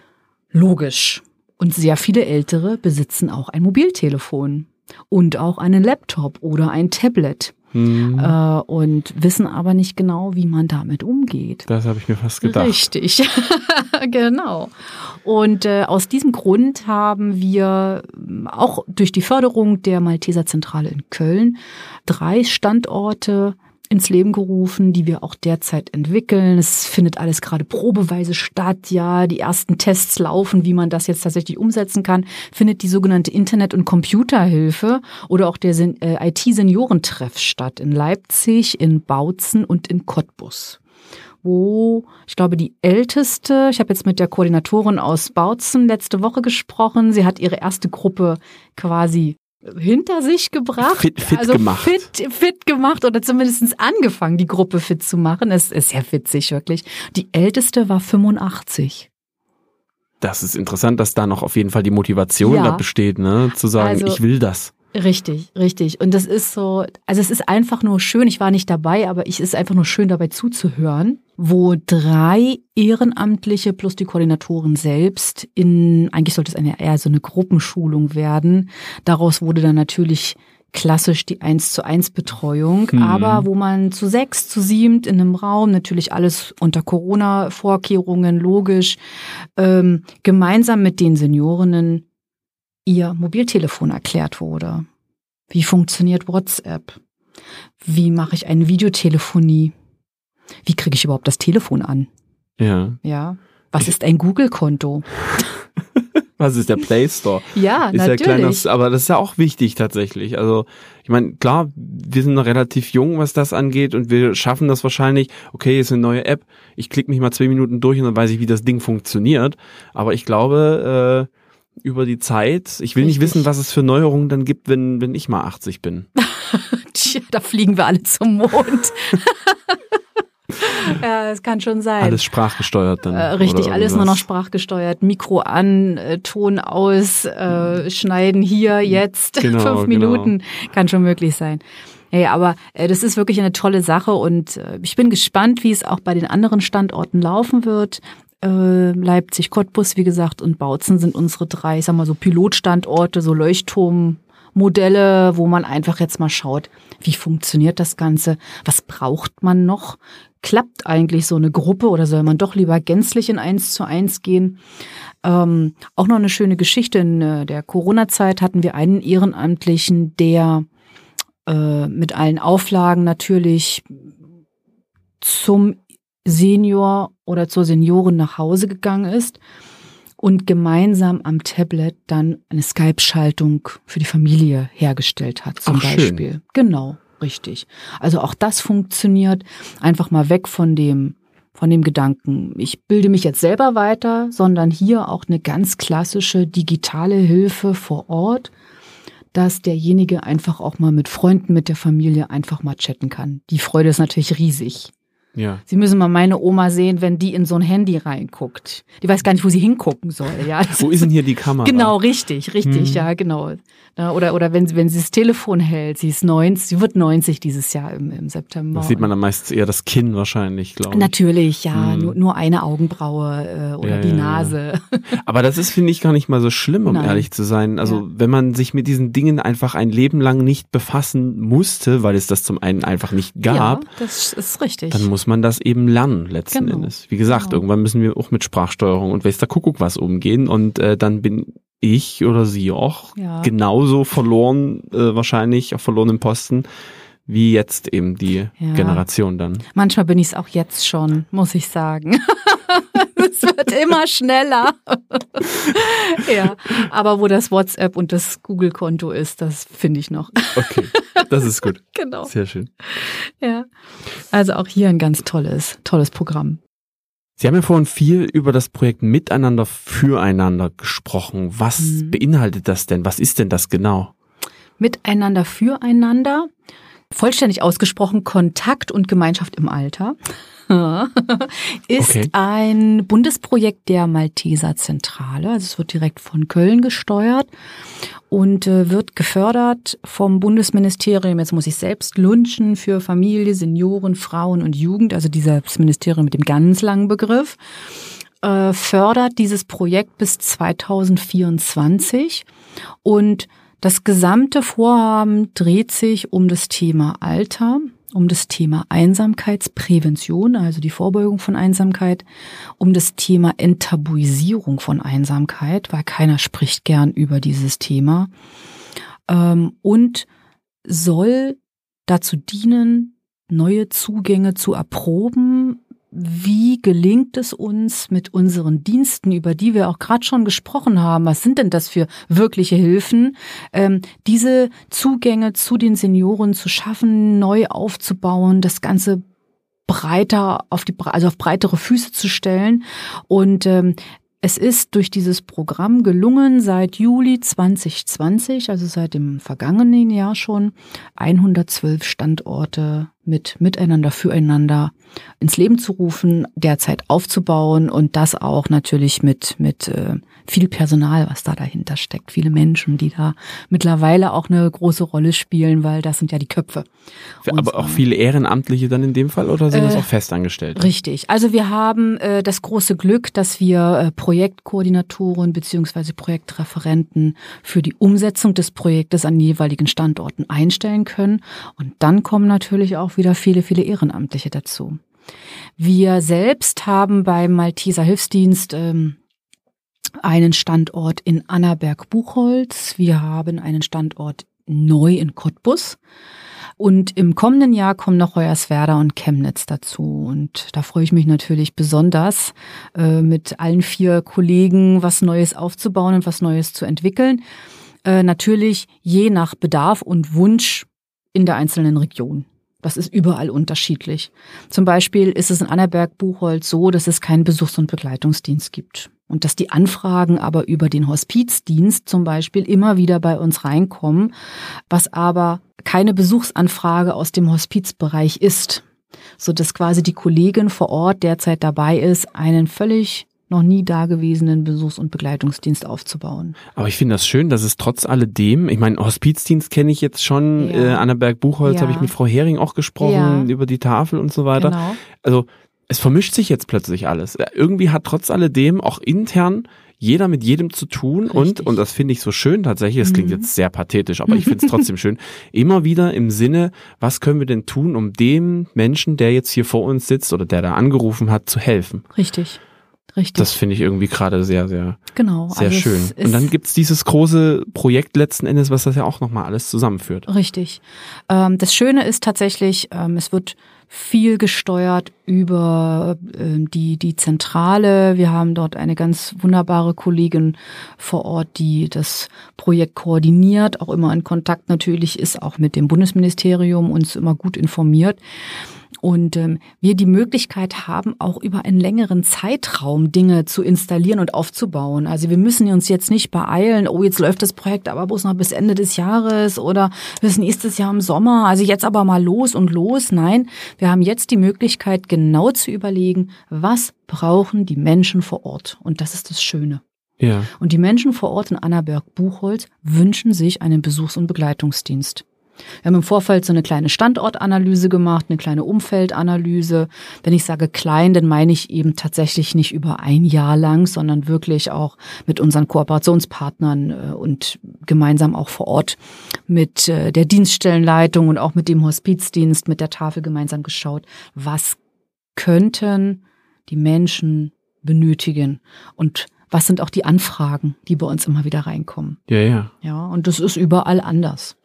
Logisch. Und sehr viele Ältere besitzen auch ein Mobiltelefon und auch einen Laptop oder ein Tablet Hm, äh, und wissen aber nicht genau, wie man damit umgeht. das habe ich mir fast gedacht. Richtig, genau. Und äh, aus diesem Grund haben wir auch durch die Förderung der Malteser Zentrale in Köln drei Standorte ins Leben gerufen, die wir auch derzeit entwickeln. Es findet alles gerade probeweise statt. Ja, die ersten Tests laufen, wie man das jetzt tatsächlich umsetzen kann. Findet die sogenannte Internet- und Computerhilfe oder auch der äh, IT-Seniorentreff statt in Leipzig, in Bautzen und in Cottbus wo ich glaube die älteste, ich habe jetzt mit der Koordinatorin aus Bautzen letzte Woche gesprochen, sie hat ihre erste Gruppe quasi hinter sich gebracht. Fit- fit also gemacht. Fit, fit gemacht oder zumindest angefangen, die Gruppe fit zu machen. Es ist sehr witzig, wirklich. Die älteste war 85. Das ist interessant, dass da noch auf jeden Fall die Motivation Ja. da besteht, ne? Zu sagen, Also- ich will das. Richtig, richtig. Und das ist so, also es ist einfach nur schön, ich war nicht dabei, aber es ist einfach nur schön dabei zuzuhören, wo drei Ehrenamtliche plus die Koordinatoren selbst in, eigentlich sollte es eine eher so eine Gruppenschulung werden. Daraus wurde dann natürlich klassisch die eins zu eins Betreuung, Hm. aber wo man zu sechs, zu siebt in einem Raum, natürlich alles unter Corona-Vorkehrungen, logisch, ähm, gemeinsam mit den Seniorinnen ihr Mobiltelefon erklärt wurde. Wie funktioniert WhatsApp? Wie mache ich eine Videotelefonie? Wie kriege ich überhaupt das Telefon an? Ja. Ja. Was ist ein Google-Konto? Was ist der Play Store? Ja, ist ja natürlich. kleines, aber das ist ja auch wichtig tatsächlich. Also ich meine, klar, wir sind noch relativ jung, was das angeht und wir schaffen das wahrscheinlich. Okay, ist eine neue App. Ich klicke mich mal zwei Minuten durch und dann weiß ich, wie das Ding funktioniert. Aber ich glaube, äh, über die Zeit, ich will nicht Richtig. wissen, was es für Neuerungen dann gibt, wenn, wenn ich mal 80 bin. Tja, da fliegen wir alle zum Mond. ja, das kann schon sein. Alles sprachgesteuert dann. Äh, richtig, alles nur noch sprachgesteuert. Mikro an, äh, Ton aus, äh, schneiden hier, jetzt, Genau, fünf genau. Minuten. Kann schon möglich sein. Hey, aber äh, das ist wirklich eine tolle Sache und äh, ich bin gespannt, wie es auch bei den anderen Standorten laufen wird. Äh, Leipzig, Cottbus, wie gesagt, und Bautzen sind unsere drei, ich sag mal so Pilotstandorte, so Leuchtturmmodelle, wo man einfach jetzt mal schaut, wie funktioniert das Ganze, was braucht man noch, klappt eigentlich so eine Gruppe oder soll man doch lieber gänzlich in eins zu eins gehen? Ähm, auch noch eine schöne Geschichte. In äh, der Corona-Zeit hatten wir einen Ehrenamtlichen, der äh, mit allen Auflagen natürlich zum Senior oder zur Seniorin nach Hause gegangen ist und gemeinsam am Tablet dann eine Skype-Schaltung für die Familie hergestellt hat, zum Ach, schön. Beispiel. Genau, richtig. Also auch das funktioniert. Einfach mal weg von dem von dem Gedanken, ich bilde mich jetzt selber weiter, sondern hier auch eine ganz klassische digitale Hilfe vor Ort, dass derjenige einfach auch mal mit Freunden, mit der Familie einfach mal chatten kann. Die Freude ist natürlich riesig. Ja. Sie müssen mal meine Oma sehen, wenn die in so ein Handy reinguckt. Die weiß gar nicht, wo sie hingucken soll. Ja, Wo ist denn hier die Kamera? Genau, richtig, richtig, Hm. ja, genau. Na, Oder, oder wenn, sie- wenn sie das Telefon hält, sie ist 90, sie wird 90 dieses Jahr im, im September. Da sieht man dann meistens eher das Kinn wahrscheinlich, glaube ich. Natürlich, ja, Hm. nur, nur eine Augenbraue äh, oder Ja, die ja, ja. Nase. Aber das ist, finde ich, gar nicht mal so schlimm, um Nein. ehrlich zu sein. Also, wenn man sich mit diesen Dingen einfach ein Leben lang nicht befassen musste, weil es das zum einen einfach nicht gab, Ja, das ist richtig. dann muss man das eben lernen, letzten Genau. Endes. Wie gesagt, Genau. irgendwann müssen wir auch mit Sprachsteuerung und weiß der Kuckuck was umgehen und äh, dann bin ich oder sie auch Ja. genauso verloren, äh, wahrscheinlich auf verlorenem Posten, wie jetzt eben die Ja. Generation dann. Manchmal bin ich es auch jetzt schon, muss ich sagen. es wird immer schneller. ja, aber wo das WhatsApp und das Google-Konto ist, das finde ich noch. Okay, das ist gut. genau. Sehr schön. Ja. Also auch hier ein ganz tolles, tolles Programm. Sie haben ja vorhin viel über das Projekt Miteinander füreinander gesprochen. Was Mhm. beinhaltet das denn? Was ist denn das genau? Miteinander, füreinander. Vollständig ausgesprochen Kontakt und Gemeinschaft im Alter. ist Okay. ein Bundesprojekt der Malteser Zentrale. Also es wird direkt von Köln gesteuert und äh, wird gefördert vom Bundesministerium, jetzt muss ich selbst lunchen, für Familie, Senioren, Frauen und Jugend, also dieses Ministerium mit dem ganz langen Begriff, äh, fördert dieses Projekt bis 2024 und das gesamte Vorhaben dreht sich um das Thema Alter, um das Thema Einsamkeitsprävention, also die Vorbeugung von Einsamkeit, um das Thema Enttabuisierung von Einsamkeit, weil keiner spricht gern über dieses Thema, ähm, und soll dazu dienen, neue Zugänge zu erproben, wie gelingt es uns mit unseren Diensten, über die wir auch gerade schon gesprochen haben, was sind denn das für wirkliche Hilfen, ähm, diese Zugänge zu den Senioren zu schaffen, neu aufzubauen, das Ganze breiter auf die also auf breitere Füße zu stellen. Und ähm, es ist durch dieses Programm gelungen, seit Juli 2020, also seit dem vergangenen Jahr schon, 112 Standorte mit Miteinander, Füreinander ins Leben zu rufen, derzeit aufzubauen und das auch natürlich mit, mit äh, viel Personal, was da dahinter steckt. Viele Menschen, die da mittlerweile auch eine große Rolle spielen, weil das sind ja die Köpfe. Aber auch viele Ehrenamtliche dann in dem Fall oder sind das Äh, auch festangestellt? Richtig. Also wir haben äh, das große Glück, dass wir äh, Projektkoordinatoren beziehungsweise Projektreferenten für die Umsetzung des Projektes an jeweiligen Standorten einstellen können. Und dann kommen natürlich auch wieder viele, viele Ehrenamtliche dazu. Wir selbst haben beim Malteser Hilfsdienst ähm, einen Standort in Annaberg-Buchholz. Wir haben einen Standort neu in Cottbus. Und im kommenden Jahr kommen noch Hoyerswerda und Chemnitz dazu. Und da freue ich mich natürlich besonders, äh, mit allen vier Kollegen was Neues aufzubauen und was Neues zu entwickeln. Äh, natürlich je nach Bedarf und Wunsch in der einzelnen Region. Das ist überall unterschiedlich. Zum Beispiel ist es in Annaberg-Buchholz so, dass es keinen Besuchs- und Begleitungsdienst gibt. Und dass die Anfragen aber über den Hospizdienst zum Beispiel immer wieder bei uns reinkommen, was aber keine Besuchsanfrage aus dem Hospizbereich ist, so dass quasi die Kollegin vor Ort derzeit dabei ist, einen völlig noch nie dagewesenen Besuchs- und Begleitungsdienst aufzubauen. Aber ich finde das schön, dass es trotz alledem, ich meine, Hospizdienst kenne ich jetzt schon, Ja. äh, Annaberg-Buchholz Ja. habe ich mit Frau Hering auch gesprochen, Ja. über die Tafel und so weiter. Genau. Also es vermischt sich jetzt plötzlich alles. Äh, Irgendwie hat trotz alledem auch intern jeder mit jedem zu tun und, Richtig. und das finde ich so schön tatsächlich, das klingt Mhm. jetzt sehr pathetisch, aber ich finde es trotzdem schön, immer wieder im Sinne, was können wir denn tun, um dem Menschen, der jetzt hier vor uns sitzt oder der da angerufen hat, zu helfen. Richtig. Richtig. Das finde ich irgendwie gerade sehr, sehr, genau. sehr Also schön. Und dann gibt's dieses große Projekt letzten Endes, was das ja auch nochmal alles zusammenführt. Richtig. Ähm, das Schöne ist tatsächlich, ähm, es wird viel gesteuert über ähm, die, die Zentrale. Wir haben dort eine ganz wunderbare Kollegin vor Ort, die das Projekt koordiniert, auch immer in Kontakt natürlich ist, auch mit dem Bundesministerium, uns immer gut informiert. Und ähm, wir die Möglichkeit haben, auch über einen längeren Zeitraum Dinge zu installieren und aufzubauen. Also wir müssen uns jetzt nicht beeilen, oh, jetzt läuft das Projekt aber bloß noch bis Ende des Jahres oder bis nächstes Jahr im Sommer. Also jetzt aber mal los und los. Nein, wir haben jetzt die Möglichkeit, genau zu überlegen, was brauchen die Menschen vor Ort. Und das ist das Schöne. Ja. Und die Menschen vor Ort in Annaberg-Buchholz wünschen sich einen Besuchs- und Begleitungsdienst. Wir haben im Vorfeld so eine kleine Standortanalyse gemacht, eine kleine Umfeldanalyse. Wenn ich sage klein, dann meine ich eben tatsächlich nicht über ein Jahr lang, sondern wirklich auch mit unseren Kooperationspartnern äh, und gemeinsam auch vor Ort mit äh, der Dienststellenleitung und auch mit dem Hospizdienst, mit der Tafel gemeinsam geschaut, was könnten die Menschen benötigen und was sind auch die Anfragen, die bei uns immer wieder reinkommen. Ja, ja. Ja, und das ist überall anders.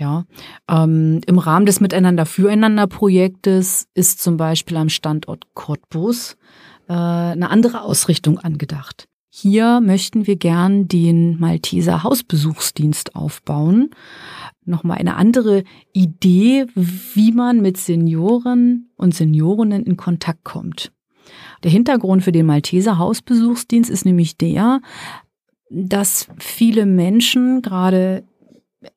Ja, ähm, im Rahmen des Miteinander füreinander Projektes ist zum Beispiel am Standort Cottbus äh, eine andere Ausrichtung angedacht. Hier möchten wir gern den Malteser Hausbesuchsdienst aufbauen. Nochmal eine andere Idee, wie man mit Senioren und Seniorinnen in Kontakt kommt. Der Hintergrund für den Malteser Hausbesuchsdienst ist nämlich der, dass viele Menschen, gerade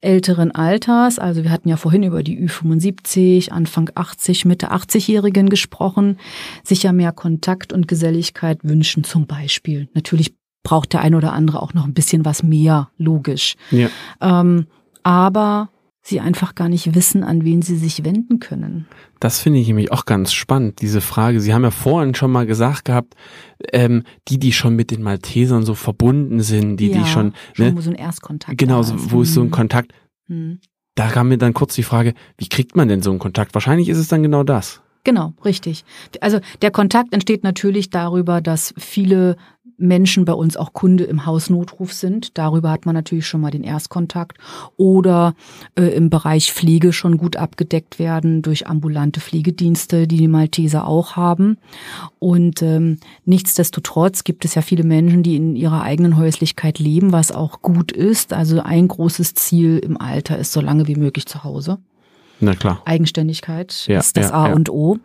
älteren Alters, also wir hatten ja vorhin über die Ü75, Anfang 80, Mitte 80-Jährigen gesprochen, sich ja mehr Kontakt und Geselligkeit wünschen zum Beispiel. Natürlich braucht der eine oder andere auch noch ein bisschen was mehr, logisch. Ja. Ähm, aber sie einfach gar nicht wissen, an wen sie sich wenden können. Das finde ich nämlich auch ganz spannend, diese Frage. Sie haben ja vorhin schon mal gesagt gehabt, ähm, die, die schon mit den Maltesern so verbunden sind, die, ja, die schon, schon ne, wo so ein Erstkontakt genau, so, wo ist so ein Hm. Kontakt. Hm. Da kam mir dann kurz die Frage, wie kriegt man denn so einen Kontakt? Wahrscheinlich ist es dann genau das. Genau, richtig. Also der Kontakt entsteht natürlich darüber, dass viele Menschen bei uns auch Kunde im Hausnotruf sind. Darüber hat man natürlich schon mal den Erstkontakt. Oder äh, im Bereich Pflege schon gut abgedeckt werden durch ambulante Pflegedienste, die die Malteser auch haben. Und ähm, nichtsdestotrotz gibt es ja viele Menschen, die in ihrer eigenen Häuslichkeit leben, was auch gut ist. Also ein großes Ziel im Alter ist so lange wie möglich zu Hause. Na klar. Eigenständigkeit Ja, ist das ja, A ja. und O.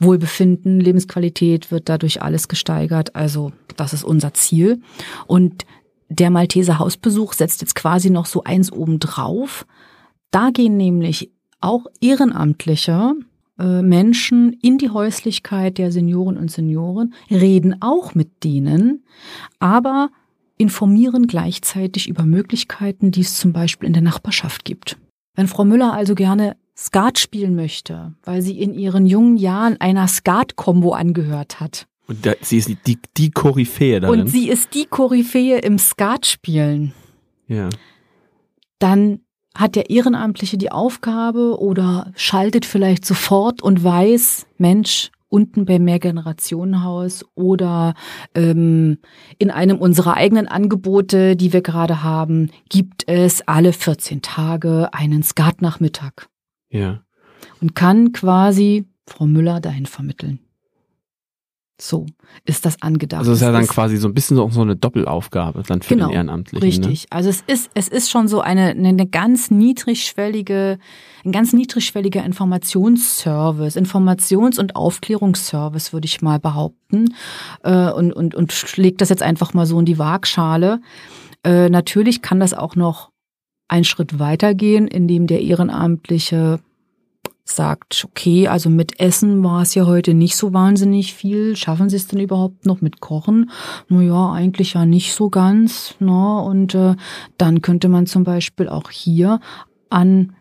Wohlbefinden, Lebensqualität wird dadurch alles gesteigert. Also das ist unser Ziel. Und der Malteser Hausbesuch setzt jetzt quasi noch so eins oben drauf. Da gehen nämlich auch Ehrenamtliche äh, Menschen in die Häuslichkeit der Senioren und Senioren, reden auch mit denen, aber informieren gleichzeitig über Möglichkeiten, die es zum Beispiel in der Nachbarschaft gibt. Wenn Frau Müller also gerne Skat spielen möchte, weil sie in ihren jungen Jahren einer Skat-Kombo angehört hat. Und da, sie ist die, die, Koryphäe darin. Und sie ist die Koryphäe im Skatspielen. ja. Dann hat der Ehrenamtliche die Aufgabe oder schaltet vielleicht sofort und weiß, Mensch, unten beim Mehrgenerationenhaus oder ähm, in einem unserer eigenen Angebote, die wir gerade haben, gibt es alle 14 Tage einen Skatnachmittag Ja. und kann quasi Frau Müller dahin vermitteln. So ist das angedacht. Also es ist ja dann quasi so ein bisschen so, so eine Doppelaufgabe dann für Genau, den Ehrenamtlichen. Richtig. Also es ist, es ist schon so eine, eine, eine ganz niedrigschwellige, ein ganz niedrigschwelliger Informationsservice, Informations- und Aufklärungsservice, würde ich mal behaupten. Äh, und, und, und schlägt das jetzt einfach mal so in die Waagschale. Äh, natürlich kann das auch noch einen Schritt weitergehen, indem der Ehrenamtliche sagt, okay, also mit Essen war es ja heute nicht so wahnsinnig viel. Schaffen Sie es denn überhaupt noch mit Kochen? Naja, eigentlich ja nicht so ganz. Ne? Und äh, dann könnte man zum Beispiel auch hier an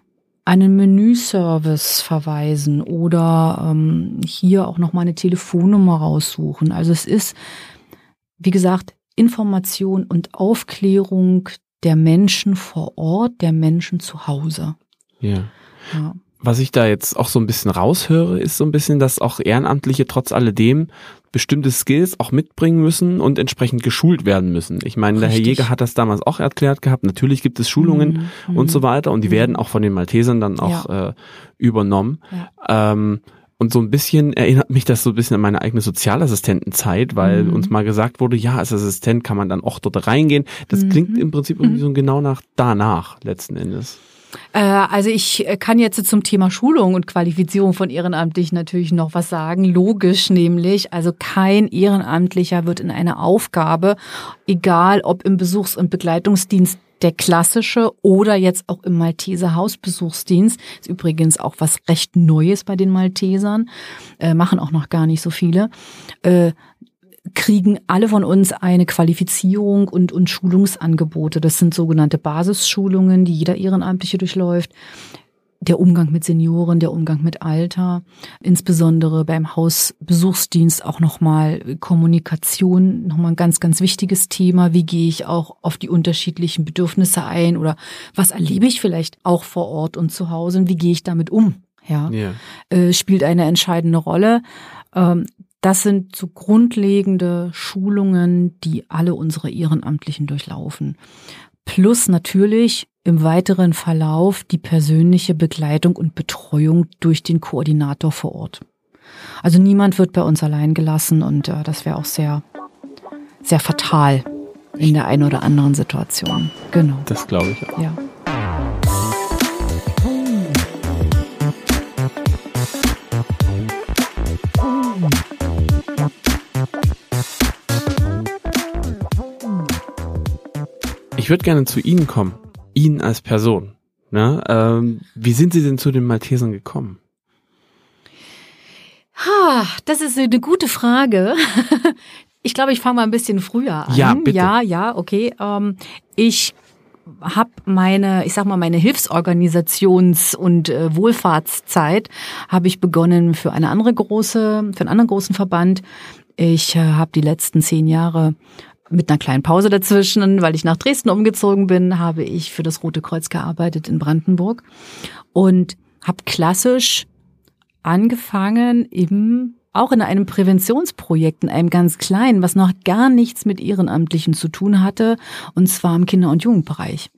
einen Menüservice verweisen oder ähm, hier auch noch mal eine Telefonnummer raussuchen. Also es ist, wie gesagt, Information und Aufklärung der Menschen vor Ort, der Menschen zu Hause. Ja. Ja. Was ich da jetzt auch so ein bisschen raushöre, ist so ein bisschen, dass auch Ehrenamtliche trotz alledem bestimmte Skills auch mitbringen müssen und entsprechend geschult werden müssen. Ich meine, der Herr Richtig. Jäger hat das damals auch erklärt gehabt. Natürlich gibt es Schulungen Mhm. und so weiter und die Mhm. werden auch von den Maltesern dann auch äh, übernommen. Ähm, und so ein bisschen erinnert mich das so ein bisschen an meine eigene Sozialassistentenzeit, weil Mhm. uns mal gesagt wurde, ja, als Assistent kann man dann auch dort reingehen. Das Mhm. klingt im Prinzip irgendwie so genau nach danach letzten Endes. Äh, also ich kann jetzt zum Thema Schulung und Qualifizierung von Ehrenamtlichen natürlich noch was sagen. Logisch nämlich, also kein Ehrenamtlicher wird in eine Aufgabe, egal ob im Besuchs- und Begleitungsdienst der klassische oder jetzt auch im Malteser Hausbesuchsdienst, ist übrigens auch was recht Neues bei den Maltesern, äh, machen auch noch gar nicht so viele, äh, kriegen alle von uns eine Qualifizierung und, und Schulungsangebote. Das sind sogenannte Basisschulungen, die jeder Ehrenamtliche durchläuft. Der Umgang mit Senioren, der Umgang mit Alter, insbesondere beim Hausbesuchsdienst auch nochmal Kommunikation, nochmal ein ganz, ganz wichtiges Thema. Wie gehe ich auch auf die unterschiedlichen Bedürfnisse ein oder was erlebe ich vielleicht auch vor Ort und zu Hause und wie gehe ich damit um? Ja Ja. äh, spielt eine entscheidende Rolle. Ähm, das sind so grundlegende Schulungen, die alle unsere Ehrenamtlichen durchlaufen. Plus natürlich im weiteren Verlauf die persönliche Begleitung und Betreuung durch den Koordinator vor Ort. Also niemand wird bei uns allein gelassen und äh, das wäre auch sehr, sehr fatal in der einen oder anderen Situation. Genau. Das glaube ich auch. Ja. Würde gerne zu Ihnen kommen. Ihnen als Person. Ne? Ähm, wie sind Sie denn zu den Maltesern gekommen? Ha, das ist eine gute Frage. Ich glaube, ich fange mal ein bisschen früher an. Ja, bitte. Ja, ja, okay. Ähm, ich habe meine, ich sag mal, meine Hilfsorganisations- und äh, Wohlfahrtszeit habe ich begonnen für eine andere große, für einen anderen großen Verband. Ich äh, habe die letzten zehn Jahre mit einer kleinen Pause dazwischen, weil ich nach Dresden umgezogen bin, habe ich für das Rote Kreuz gearbeitet in Brandenburg und habe klassisch angefangen im auch in einem Präventionsprojekt, in einem ganz kleinen, was noch gar nichts mit Ehrenamtlichen zu tun hatte, und zwar im Kinder- und Jugendbereich.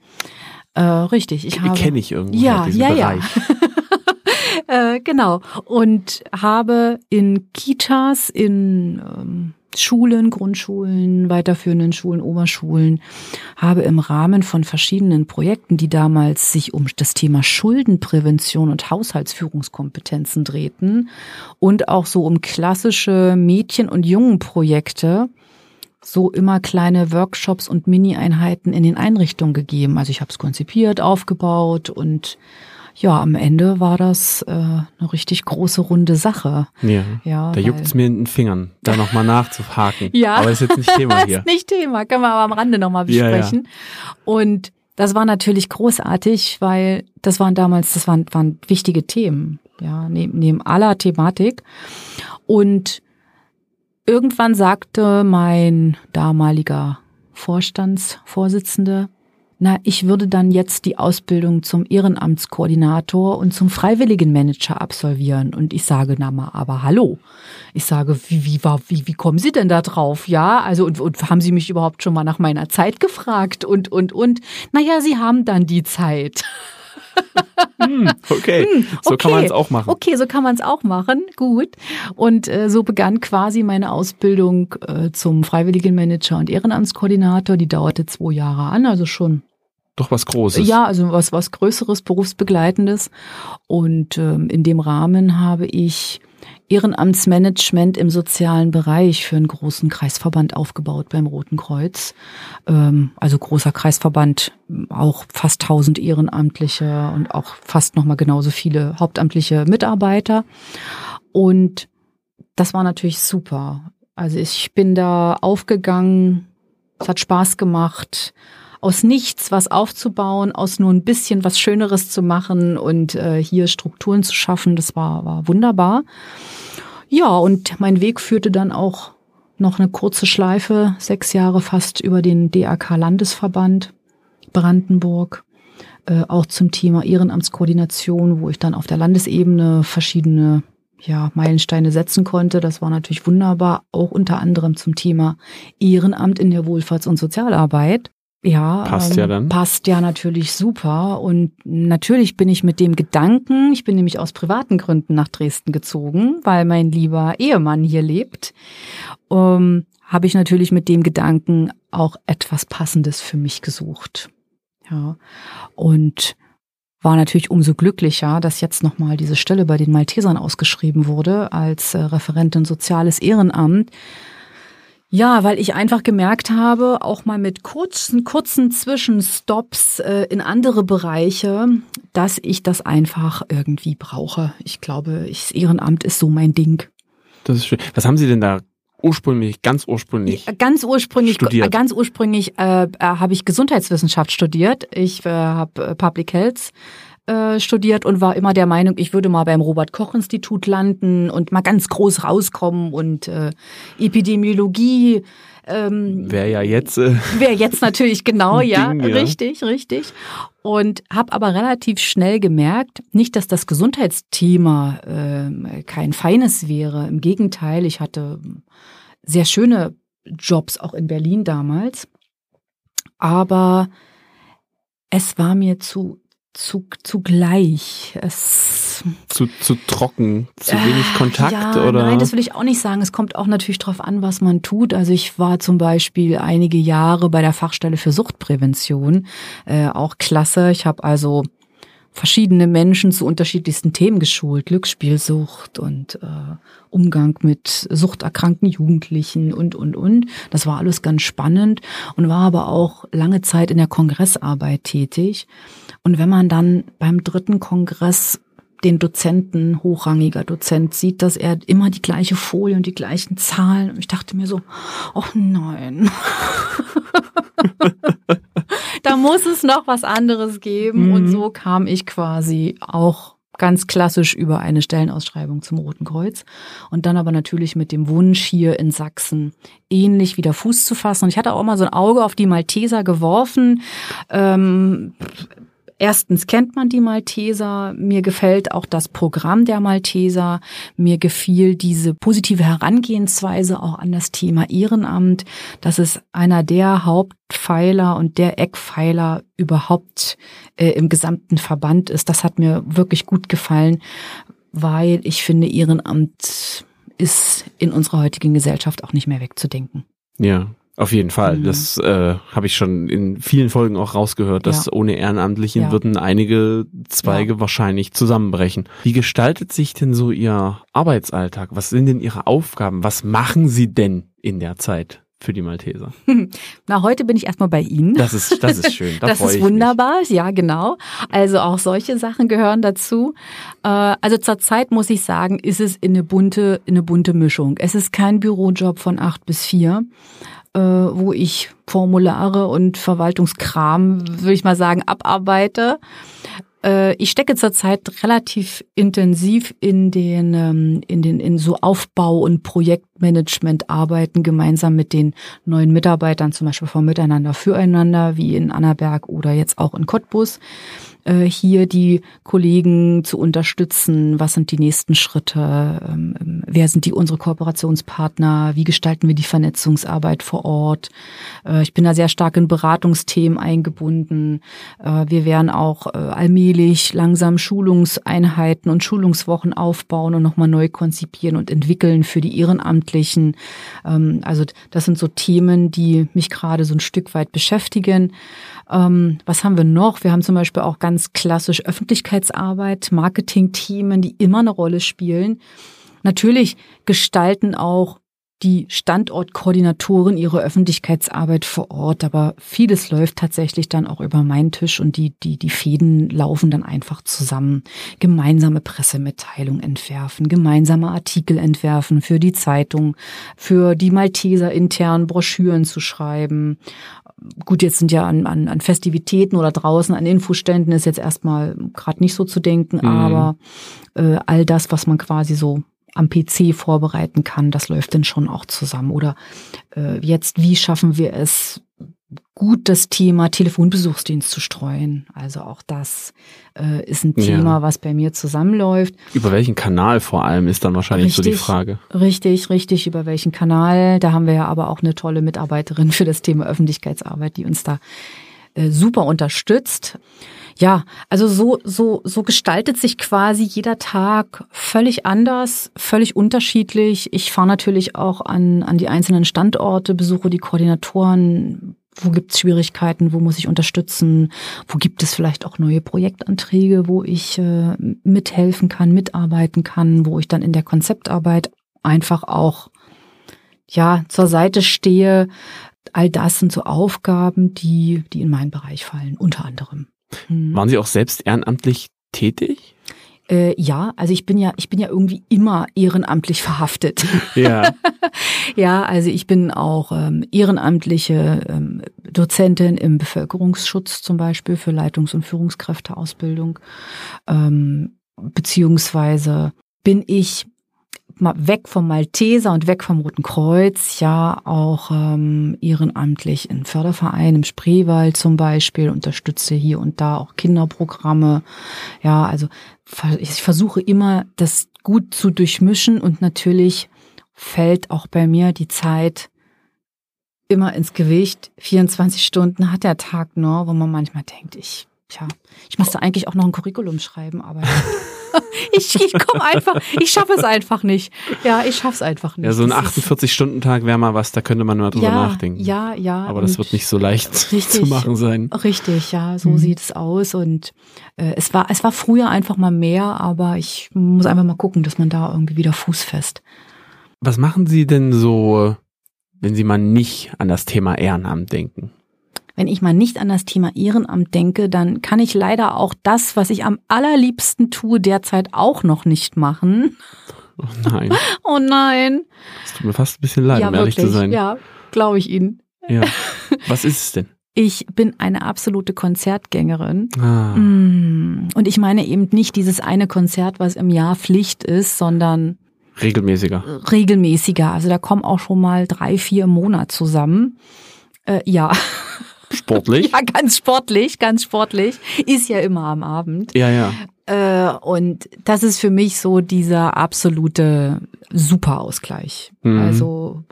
Äh, richtig, ich habe. Kenne ich irgendwie Ja, diesen ja, Bereich. ja. äh, genau. Und habe in Kitas, in ähm, Schulen, Grundschulen, weiterführenden Schulen, Oberschulen, habe im Rahmen von verschiedenen Projekten, die damals sich um das Thema Schuldenprävention und Haushaltsführungskompetenzen drehten und auch so um klassische Mädchen- und Jungenprojekte, so immer kleine Workshops und Mini-Einheiten in den Einrichtungen gegeben. Also ich habe es konzipiert, aufgebaut und ja, am Ende war das äh, eine richtig große runde Sache. Ja. Ja, da juckt es mir in den Fingern, da nochmal nachzuhaken. Ja. Aber ist jetzt nicht Thema hier. ist nicht Thema, können wir aber am Rande nochmal Ja, ja. besprechen. Und das war natürlich großartig, weil das waren damals, das waren, waren wichtige Themen, ja, neben, neben aller Thematik. Und irgendwann sagte mein damaliger Vorstandsvorsitzende, na, ich würde dann jetzt die Ausbildung zum Ehrenamtskoordinator und zum Freiwilligenmanager absolvieren. Und ich sage, na mal, aber hallo. Ich sage, wie, wie, wie, wie kommen Sie denn da drauf? Ja, also, und, und haben Sie mich überhaupt schon mal nach meiner Zeit gefragt? Und, und, und. Naja, Sie haben dann die Zeit. Okay, so kann man es auch machen. Hm, Okay, so kann man es auch machen. Gut. Und äh, so begann quasi meine Ausbildung äh, zum Freiwilligenmanager und Ehrenamtskoordinator. Die dauerte zwei Jahre an, also schon Doch was Großes. ja, also was, was Größeres, Berufsbegleitendes. Und ähm, in dem Rahmen habe ich Ehrenamtsmanagement im sozialen Bereich für einen großen Kreisverband aufgebaut beim Roten Kreuz. Ähm, also großer Kreisverband, auch fast 1000 Ehrenamtliche und auch fast nochmal genauso viele hauptamtliche Mitarbeiter. Und das war natürlich super. Also ich bin da aufgegangen, es hat Spaß gemacht, aus nichts was aufzubauen, aus nur ein bisschen was Schöneres zu machen und äh, hier Strukturen zu schaffen. Das war, war wunderbar. Ja, und mein Weg führte dann auch noch eine kurze Schleife, sechs Jahre fast über den DAK-Landesverband Brandenburg, äh, auch zum Thema Ehrenamtskoordination, wo ich dann auf der Landesebene verschiedene ja, Meilensteine setzen konnte. Das war natürlich wunderbar, auch unter anderem zum Thema Ehrenamt in der Wohlfahrts- und Sozialarbeit. Ja, Passt ja dann. Passt ja natürlich super. Und natürlich bin ich mit dem Gedanken, ich bin nämlich aus privaten Gründen nach Dresden gezogen, weil mein lieber Ehemann hier lebt, ähm, habe ich natürlich mit dem Gedanken auch etwas Passendes für mich gesucht. Ja. Und war natürlich umso glücklicher, dass jetzt nochmal diese Stelle bei den Maltesern ausgeschrieben wurde als äh, Referentin Soziales Ehrenamt. Ja, weil ich einfach gemerkt habe, auch mal mit kurzen, kurzen Zwischenstops äh, in andere Bereiche, dass ich das einfach irgendwie brauche. Ich glaube, ich, das Ehrenamt ist so mein Ding. Das ist schön. Was haben Sie denn da ursprünglich, ganz ursprünglich? Ganz ursprünglich, Studiert. ganz ursprünglich äh, äh, habe ich Gesundheitswissenschaft studiert. Ich äh, habe äh, Public Health äh, studiert und war immer der Meinung, ich würde mal beim Robert Koch Institut landen und mal ganz groß rauskommen und äh, Epidemiologie ähm, Wäre ja jetzt. Äh, Wäre jetzt natürlich genau, ja, Ding, ja. richtig, richtig. Und habe aber relativ schnell gemerkt, nicht, dass das Gesundheitsthema ähm, kein feines wäre. Im Gegenteil, ich hatte sehr schöne Jobs auch in Berlin damals. Aber Es war mir zu zu, zugleich. Es, zu, zu trocken, zu wenig äh, Kontakt ja, oder? Nein, das will ich auch nicht sagen. Es kommt auch natürlich drauf an, was man tut. Also ich war zum Beispiel einige Jahre bei der Fachstelle für Suchtprävention, äh, auch klasse. Ich habe also verschiedene Menschen zu unterschiedlichsten Themen geschult, Glücksspielsucht und äh, Umgang mit suchterkrankten Jugendlichen und, und, und. Das war alles ganz spannend und war aber auch lange Zeit in der Kongressarbeit tätig. Und wenn man dann beim dritten Kongress den Dozenten, hochrangiger Dozent, sieht, dass er immer die gleiche Folie und die gleichen Zahlen. Und ich dachte mir so, oh nein. da muss es noch was anderes geben. Mhm. Und so kam ich quasi auch ganz klassisch über eine Stellenausschreibung zum Roten Kreuz und dann aber natürlich mit dem Wunsch hier in Sachsen ähnlich wieder Fuß zu fassen. Und ich hatte auch mal so ein Auge auf die Malteser geworfen. Ähm, Erstens kennt man die Malteser. Mir gefällt auch das Programm der Malteser. Mir gefiel diese positive Herangehensweise auch an das Thema Ehrenamt. Das ist einer der Hauptpfeiler und der Eckpfeiler überhaupt äh, im gesamten Verband ist. Das hat mir wirklich gut gefallen, weil ich finde, Ehrenamt ist in unserer heutigen Gesellschaft auch nicht mehr wegzudenken. Ja, auf jeden Fall. Mhm. Das äh, habe ich schon in vielen Folgen auch rausgehört, dass Ja. ohne Ehrenamtlichen Ja. würden einige Zweige wahrscheinlich zusammenbrechen. Wie gestaltet sich denn so Ihr Arbeitsalltag? Was sind denn Ihre Aufgaben? Was machen Sie denn in der Zeit für die Malteser? Na, heute bin ich erstmal bei Ihnen. Das ist, das ist schön. Da das freue ist ich mich. wunderbar, ja genau. Also auch solche Sachen gehören dazu. Äh, Also zurzeit muss ich sagen, ist es in eine bunte, in eine bunte Mischung. Es ist kein Bürojob von acht bis vier, äh, wo ich Formulare und Verwaltungskram, würde ich mal sagen, abarbeite. Äh, Ich stecke zurzeit relativ intensiv in den, ähm, in den, in so Aufbau- und Projektmanagement-Arbeiten gemeinsam mit den neuen Mitarbeitern, zum Beispiel vom Miteinander füreinander, wie in Annaberg oder jetzt auch in Cottbus äh, hier die Kollegen zu unterstützen. Was sind die nächsten Schritte? Ähm, Wer sind die unsere Kooperationspartner? Wie gestalten wir die Vernetzungsarbeit vor Ort? Äh, Ich bin da sehr stark in Beratungsthemen eingebunden. Äh, Wir werden auch äh, allmählich langsam Schulungseinheiten und Schulungswochen aufbauen und nochmal neu konzipieren und entwickeln für die Ehrenamtlichen. Ähm, Also das sind so Themen, die mich gerade so ein Stück weit beschäftigen. Ähm, was haben wir noch? Wir haben zum Beispiel auch ganz klassisch Öffentlichkeitsarbeit, Marketingthemen, die immer eine Rolle spielen. Natürlich gestalten auch die Standortkoordinatoren ihre Öffentlichkeitsarbeit vor Ort, aber vieles läuft tatsächlich dann auch über meinen Tisch und die, die, die Fäden laufen dann einfach zusammen. Gemeinsame Pressemitteilung entwerfen, gemeinsame Artikel entwerfen für die Zeitung, für die Malteser intern Broschüren zu schreiben. Gut, jetzt sind ja an, an, an Festivitäten oder draußen an Infoständen ist jetzt erstmal gerade nicht so zu denken, Mhm. aber äh, all das, was man quasi so am PC vorbereiten kann, das läuft dann schon auch zusammen. Oder äh, jetzt, wie schaffen wir es, gut das Thema Telefonbesuchsdienst zu streuen? Also auch das äh, ist ein Ja. Thema, was bei mir zusammenläuft. Über welchen Kanal vor allem ist dann wahrscheinlich so die Richtig. Frage. Richtig, richtig, über welchen Kanal. Da haben wir ja aber auch eine tolle Mitarbeiterin für das Thema Öffentlichkeitsarbeit, die uns da äh, super unterstützt. Ja, also so, so, so gestaltet sich quasi jeder Tag völlig anders, völlig unterschiedlich. Ich fahre natürlich auch an, an die einzelnen Standorte, besuche die Koordinatoren. Wo gibt es Schwierigkeiten? Wo muss ich unterstützen? Wo gibt es vielleicht auch neue Projektanträge, wo ich äh, mithelfen kann, mitarbeiten kann, wo ich dann in der Konzeptarbeit einfach auch ja zur Seite stehe. All das sind so Aufgaben, die die in meinen Bereich fallen, unter anderem. Hm. Waren Sie auch selbst ehrenamtlich tätig? Äh, ja, also ich bin ja, ich bin ja irgendwie immer ehrenamtlich verhaftet. Ja. ja, also ich bin auch ähm, ehrenamtliche ähm, Dozentin im Bevölkerungsschutz zum Beispiel für Leitungs- und Führungskräfteausbildung. Ähm, beziehungsweise bin ich weg vom Malteser und weg vom Roten Kreuz, ja auch ähm, ehrenamtlich in Fördervereinen im Spreewald zum Beispiel, unterstütze hier und da auch Kinderprogramme. Ja, also ich versuche immer, das gut zu durchmischen und natürlich fällt auch bei mir die Zeit immer ins Gewicht. 24 Stunden hat der Tag nur, wo man manchmal denkt, ich, tja, ich müsste eigentlich auch noch ein Curriculum schreiben, aber ich, ich komme einfach, ich schaffe es einfach nicht. Ja, ich schaffe es einfach nicht. Ja, so ein Das ist- 48-Stunden-Tag wäre mal was, da könnte man mal drüber ja, nachdenken. Ja, ja. Aber das wird nicht so leicht Richtig. zu machen sein. Richtig, ja, so Mhm. sieht es aus. Und äh, es war, es war früher einfach mal mehr, aber ich muss einfach mal gucken, dass man da irgendwie wieder fußfest. Was machen Sie denn so, wenn Sie mal nicht an das Thema Ehrenamt denken? Wenn ich mal nicht an das Thema Ehrenamt denke, dann kann ich leider auch das, was ich am allerliebsten tue, derzeit auch noch nicht machen. Oh nein, Oh nein. es tut mir fast ein bisschen leid, ja, um ehrlich wirklich. zu sein. Ja, glaube ich Ihnen. Ja. Was ist es denn? Ich bin eine absolute Konzertgängerin. Ah, Mm. Und ich meine eben nicht dieses eine Konzert, was im Jahr Pflicht ist, sondern regelmäßiger. regelmäßiger. Also da kommen auch schon mal drei, vier im Monat zusammen. Äh, ja. Sportlich? ja, ganz sportlich, ganz sportlich. Ist ja immer am Abend. Ja, ja. Äh, und das ist für mich so dieser absolute Superausgleich. Mhm. Also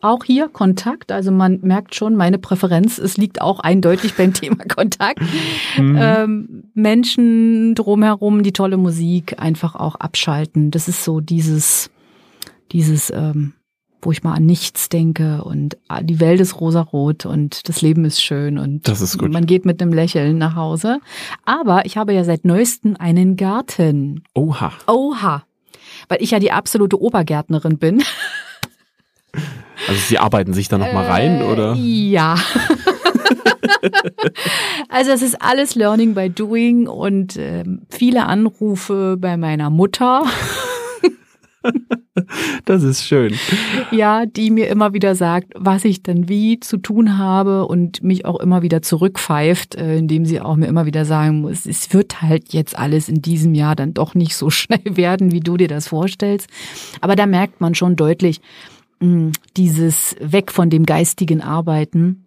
auch hier Kontakt. Also man merkt schon, meine Präferenz, es liegt auch eindeutig beim Thema Kontakt. Mhm. Ähm, Menschen drumherum, die tolle Musik, einfach auch abschalten. Das ist so dieses, dieses, ähm, wo ich mal an nichts denke und ah, die Welt ist rosarot und das Leben ist schön und Das ist gut. man geht mit einem Lächeln nach Hause. Aber ich habe ja seit neuestem einen Garten. Oha. Oha. Weil ich ja die absolute Obergärtnerin bin. Also Sie arbeiten sich da nochmal rein, Äh, oder? Ja. also es ist alles Learning by Doing und ähm, viele Anrufe bei meiner Mutter, Das ist schön. ja, die mir immer wieder sagt, was ich denn wie zu tun habe und mich auch immer wieder zurückpfeift, äh, indem sie auch mir immer wieder sagen muss, es wird halt jetzt alles in diesem Jahr dann doch nicht so schnell werden, wie du dir das vorstellst. Aber da merkt man schon deutlich, mh, dieses weg von dem geistigen Arbeiten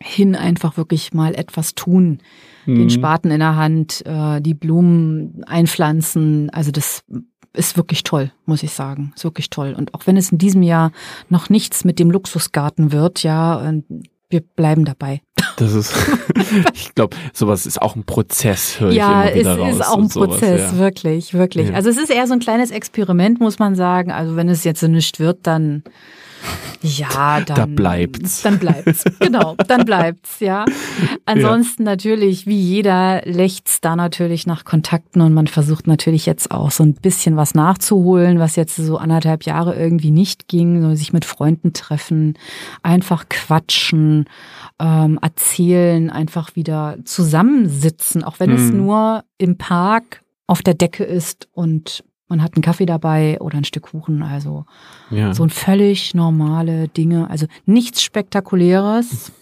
hin einfach wirklich mal etwas tun. Den Spaten in der Hand, äh, die Blumen einpflanzen. Also das ist wirklich toll, muss ich sagen. Ist wirklich toll. Und auch wenn es in diesem Jahr noch nichts mit dem Luxusgarten wird, ja, und wir bleiben dabei. Das ist, ich glaube, sowas ist auch ein Prozess, höre ja, ich immer wieder es ist auch ein sowas, Prozess, ja. wirklich, wirklich. Ja. Also es ist eher so ein kleines Experiment, muss man sagen. Also wenn es jetzt so nicht wird, dann ja, dann Da bleibt's. Dann bleibt's, genau, dann bleibt's, ja. Ansonsten natürlich, wie jeder, lechzt da natürlich nach Kontakten und man versucht natürlich jetzt auch so ein bisschen was nachzuholen, was jetzt so anderthalb Jahre irgendwie nicht ging, sich mit Freunden treffen, einfach quatschen, ähm, erzählen, einfach wieder zusammensitzen, auch wenn es Mhm. nur im Park auf der Decke ist und man hat einen Kaffee dabei oder ein Stück Kuchen, also Ja. so ein völlig normale Dinge, also nichts Spektakuläres.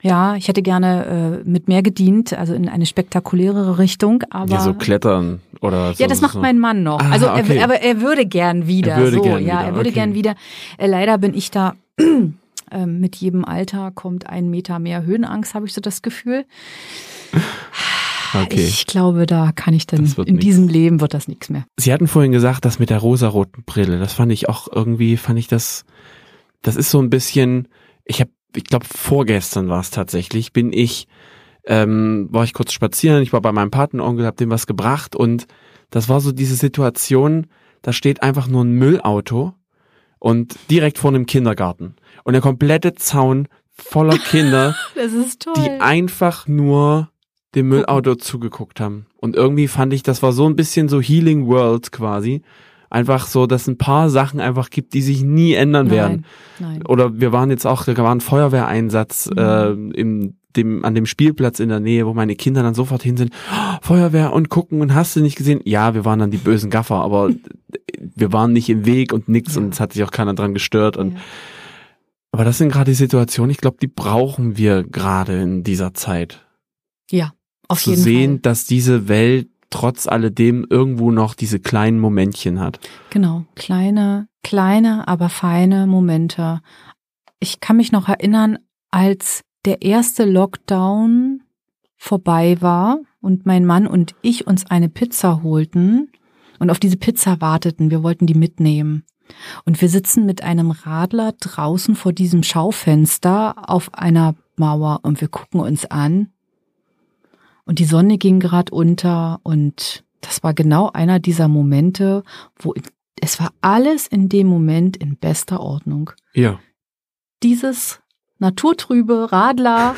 Ja, ich hätte gerne äh, mit mehr gedient, also in eine spektakulärere Richtung, aber ja, so klettern oder so. ja, das macht so. mein Mann noch. Ah, also, okay. er, aber er würde gern wieder. Er würde so, gern ja, wieder, er würde okay. gern wieder. Äh, leider bin ich da. ähm, Mit jedem Alter kommt ein Meter mehr Höhenangst, habe ich so das Gefühl. Okay. Ich glaube, da kann ich dann, in nix. diesem Leben wird das nichts mehr. Sie hatten vorhin gesagt, das mit der rosaroten Brille, das fand ich auch irgendwie, fand ich das, das ist so ein bisschen, ich habe, ich glaube vorgestern war es tatsächlich, bin ich, ähm, war ich kurz spazieren, ich war bei meinem Patenonkel, hab dem was gebracht und das war so diese Situation, da steht einfach nur ein Müllauto und direkt vor einem Kindergarten und der komplette Zaun voller Kinder, Das ist toll. die einfach nur dem Müllauto zugeguckt haben. Und irgendwie fand ich, das war so ein bisschen so Healing World quasi. Einfach so, dass ein paar Sachen einfach gibt, die sich nie ändern werden. Nein, nein. Oder wir waren jetzt auch, da war ein Feuerwehreinsatz äh, im, dem, an dem Spielplatz in der Nähe, wo meine Kinder dann sofort hin sind, "Oh, Feuerwehr und gucken und hast du nicht gesehen? Ja, wir waren dann die bösen Gaffer, aber wir waren nicht im Weg und nix Ja. und es hat sich auch keiner dran gestört. Und Ja. aber das sind gerade die Situationen, ich glaube, die brauchen wir gerade in dieser Zeit Ja, auf zu sehen, Fall. dass diese Welt trotz alledem irgendwo noch diese kleinen Momentchen hat. Genau, kleine, kleine, aber feine Momente. Ich kann mich noch erinnern, als der erste Lockdown vorbei war und mein Mann und ich uns eine Pizza holten und auf diese Pizza warteten. Wir wollten die mitnehmen. Und wir sitzen mit einem Radler draußen vor diesem Schaufenster auf einer Mauer und wir gucken uns an. Und die Sonne ging gerade unter und das war genau einer dieser Momente, wo es war alles in dem Moment in bester Ordnung. Ja. Dieses naturtrübe Radler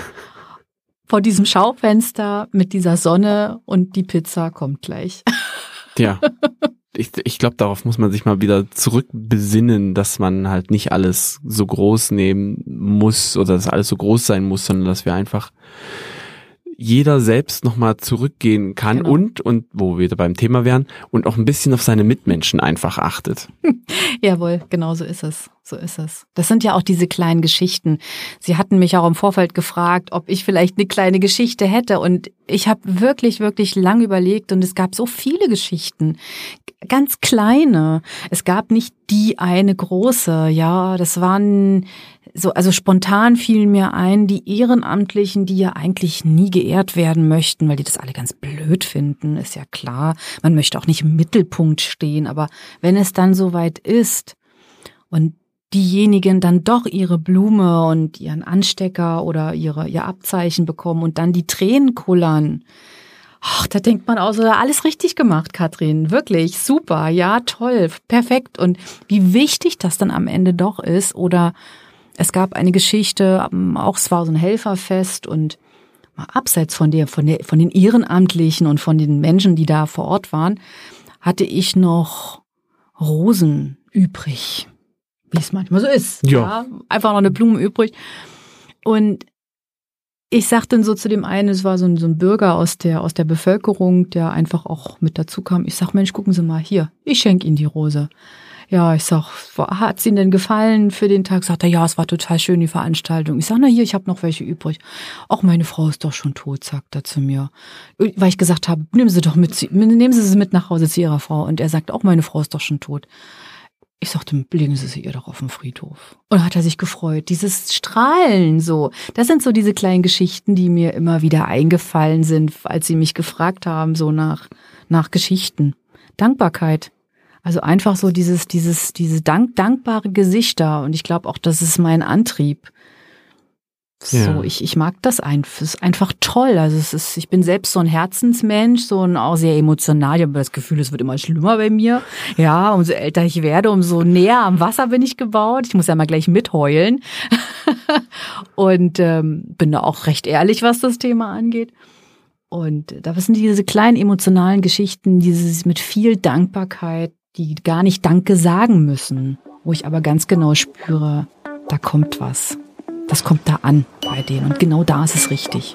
vor diesem Schaufenster mit dieser Sonne und die Pizza kommt gleich. Ja. Ich, ich glaube, darauf muss man sich mal wieder zurückbesinnen, dass man halt nicht alles so groß nehmen muss oder dass alles so groß sein muss, sondern dass wir einfach jeder selbst nochmal zurückgehen kann Genau. und, und wo wir beim Thema wären, und auch ein bisschen auf seine Mitmenschen einfach achtet. Jawohl, genau so ist es. So ist es. Das sind ja auch diese kleinen Geschichten. Sie hatten mich auch im Vorfeld gefragt, ob ich vielleicht eine kleine Geschichte hätte. Und ich habe wirklich, wirklich lang überlegt und es gab so viele Geschichten. Ganz kleine. Es gab nicht die eine große. Ja, das waren so, also spontan fielen mir ein, die Ehrenamtlichen, die ja eigentlich nie geehrt werden möchten, weil die das alle ganz blöd finden, ist ja klar. Man möchte auch nicht im Mittelpunkt stehen, aber wenn es dann soweit ist und diejenigen dann doch ihre Blume und ihren Anstecker oder ihre, ihr Abzeichen bekommen und dann die Tränen kullern. Ach, da denkt man auch so, alles richtig gemacht, Katrin. Wirklich, super, ja, toll, perfekt. Und wie wichtig das dann am Ende doch ist. Oder es gab eine Geschichte, ähm, auch es war so ein Helferfest und mal abseits von der, von der, von den Ehrenamtlichen und von den Menschen, die da vor Ort waren, hatte ich noch Rosen übrig. Wie es manchmal so ist. Ja. Einfach noch eine Blume übrig. Und ich sagte dann so zu dem einen, es war so ein, so ein Bürger aus der, aus der Bevölkerung, der einfach auch mit dazu kam. Ich sag, Mensch, gucken Sie mal hier, ich schenke Ihnen die Rose. Ja, ich sag, hat es Ihnen denn gefallen für den Tag? Sagt er, ja, es war total schön, die Veranstaltung. Ich sag, na hier, ich habe noch welche übrig. Auch meine Frau ist doch schon tot, sagt er zu mir. Weil ich gesagt habe, nehmen Sie doch mit, nehmen Sie sie mit nach Hause zu Ihrer Frau. Und er sagt, auch meine Frau ist doch schon tot. Ich sagte, legen Sie sie ihr doch auf den Friedhof. Und hat er sich gefreut. Dieses Strahlen so. Das sind so diese kleinen Geschichten, die mir immer wieder eingefallen sind, als sie mich gefragt haben, so nach, nach Geschichten. Dankbarkeit. Also einfach so dieses, dieses, diese dank, dankbare Gesichter. Und ich glaube auch, das ist mein Antrieb. So, Ja. ich, ich mag das einfach. Es ist einfach toll. Also es ist, ich bin selbst so ein Herzensmensch, so ein auch sehr emotional. Ich habe das Gefühl, es wird immer schlimmer bei mir. Ja, umso älter ich werde, umso näher am Wasser bin ich gebaut. Ich muss ja mal gleich mitheulen. Und ähm, bin da auch recht ehrlich, was das Thema angeht. Und da sind diese kleinen emotionalen Geschichten, dieses mit viel Dankbarkeit, die gar nicht Danke sagen müssen, wo ich aber ganz genau spüre, da kommt was. Das kommt da an bei denen. Und genau da ist es richtig.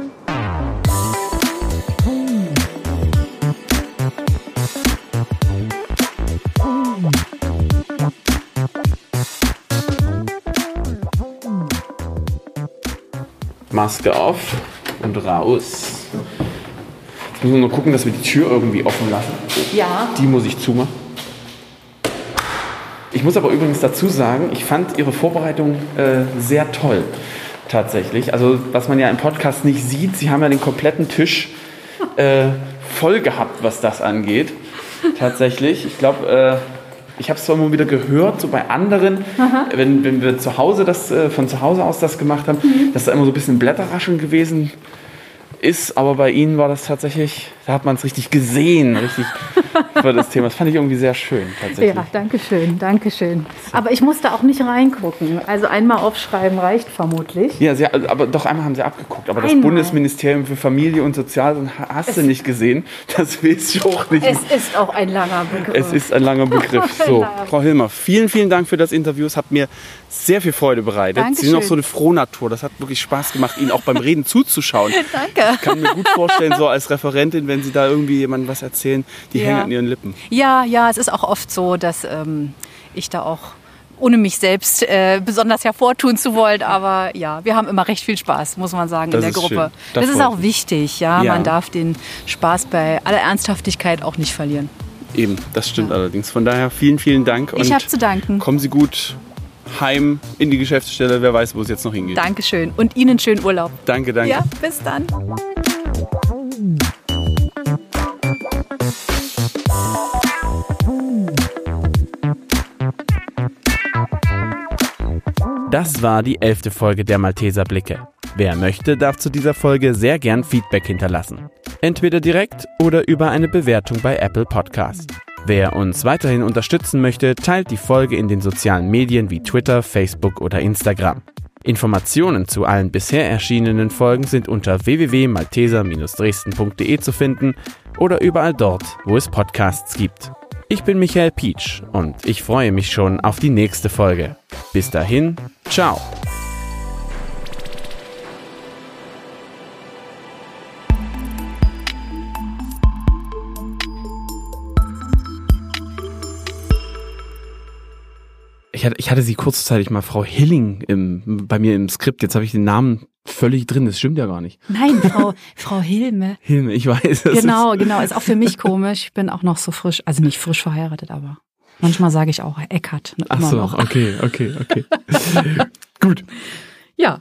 Maske auf und raus. Jetzt müssen wir nur gucken, dass wir die Tür irgendwie offen lassen. Ja. Die muss ich zumachen. Ich muss aber übrigens dazu sagen, ich fand Ihre Vorbereitung äh, sehr toll. Tatsächlich. Also, was man ja im Podcast nicht sieht, Sie haben ja den kompletten Tisch äh, voll gehabt, was das angeht. Tatsächlich. Ich glaube, äh, ich habe es zwar immer wieder gehört, so bei anderen, wenn, wenn wir zu Hause das, äh, von zu Hause aus das gemacht haben, dass da immer so ein bisschen Blätterrascheln gewesen ist, aber bei Ihnen war das tatsächlich, da hat man es richtig gesehen, richtig für das Thema. Das fand ich irgendwie sehr schön, tatsächlich. Ja, danke schön, danke schön. Aber ich musste auch nicht reingucken. Also einmal aufschreiben reicht vermutlich. Ja, sie, aber doch einmal haben sie abgeguckt. Aber das Einmal. Bundesministerium für Familie und Sozial hast du nicht gesehen. Das weiß ich auch nicht. Es ist auch ein langer Begriff. Es ist ein langer Begriff. So, Frau Hilmer, vielen, vielen Dank für das Interview. Es hat mir sehr viel Freude bereitet. Sie sind Dankeschön. auch so eine Frohnatur. Das hat wirklich Spaß gemacht, Ihnen auch beim Reden zuzuschauen. Danke. Ich kann mir gut vorstellen, so als Referentin, wenn Sie da irgendwie jemandem was erzählen, die Ja. hängen an Ihren Lippen. Ja, ja, es ist auch oft so, dass ähm, ich da auch ohne mich selbst äh, besonders hervortun zu wollen, aber ja, wir haben immer recht viel Spaß, muss man sagen, Das in der Gruppe. Das Das, ist auch mich. wichtig, ja? Ja. Man darf den Spaß bei aller Ernsthaftigkeit auch nicht verlieren. Eben, das stimmt allerdings. Von daher vielen, vielen Dank. Ich habe zu danken. Kommen Sie gut heim in die Geschäftsstelle. Wer weiß, wo es jetzt noch hingeht. Dankeschön und Ihnen schönen Urlaub. Danke, danke. Ja, bis dann. Das war die elfte Folge der Malteser Blicke. Wer möchte, darf zu dieser Folge sehr gern Feedback hinterlassen. Entweder direkt oder über eine Bewertung bei Apple Podcast. Wer uns weiterhin unterstützen möchte, teilt die Folge in den sozialen Medien wie Twitter, Facebook oder Instagram. Informationen zu allen bisher erschienenen Folgen sind unter www.malteser-dresden.de zu finden oder überall dort, wo es Podcasts gibt. Ich bin Michael Pietsch und ich freue mich schon auf die nächste Folge. Bis dahin, ciao. Ich hatte, ich hatte sie kurzzeitig mal Frau Hilling im, bei mir im Skript. Jetzt habe ich den Namen völlig drin. Das stimmt ja gar nicht. Nein, Frau, Frau Hilme. Hilme, ich weiß. das Genau, genau. Ist auch für mich komisch. Ich bin auch noch so frisch, also nicht frisch verheiratet, aber manchmal sage ich auch Eckart. Ach immer so, noch. okay, okay, okay. Gut. Ja,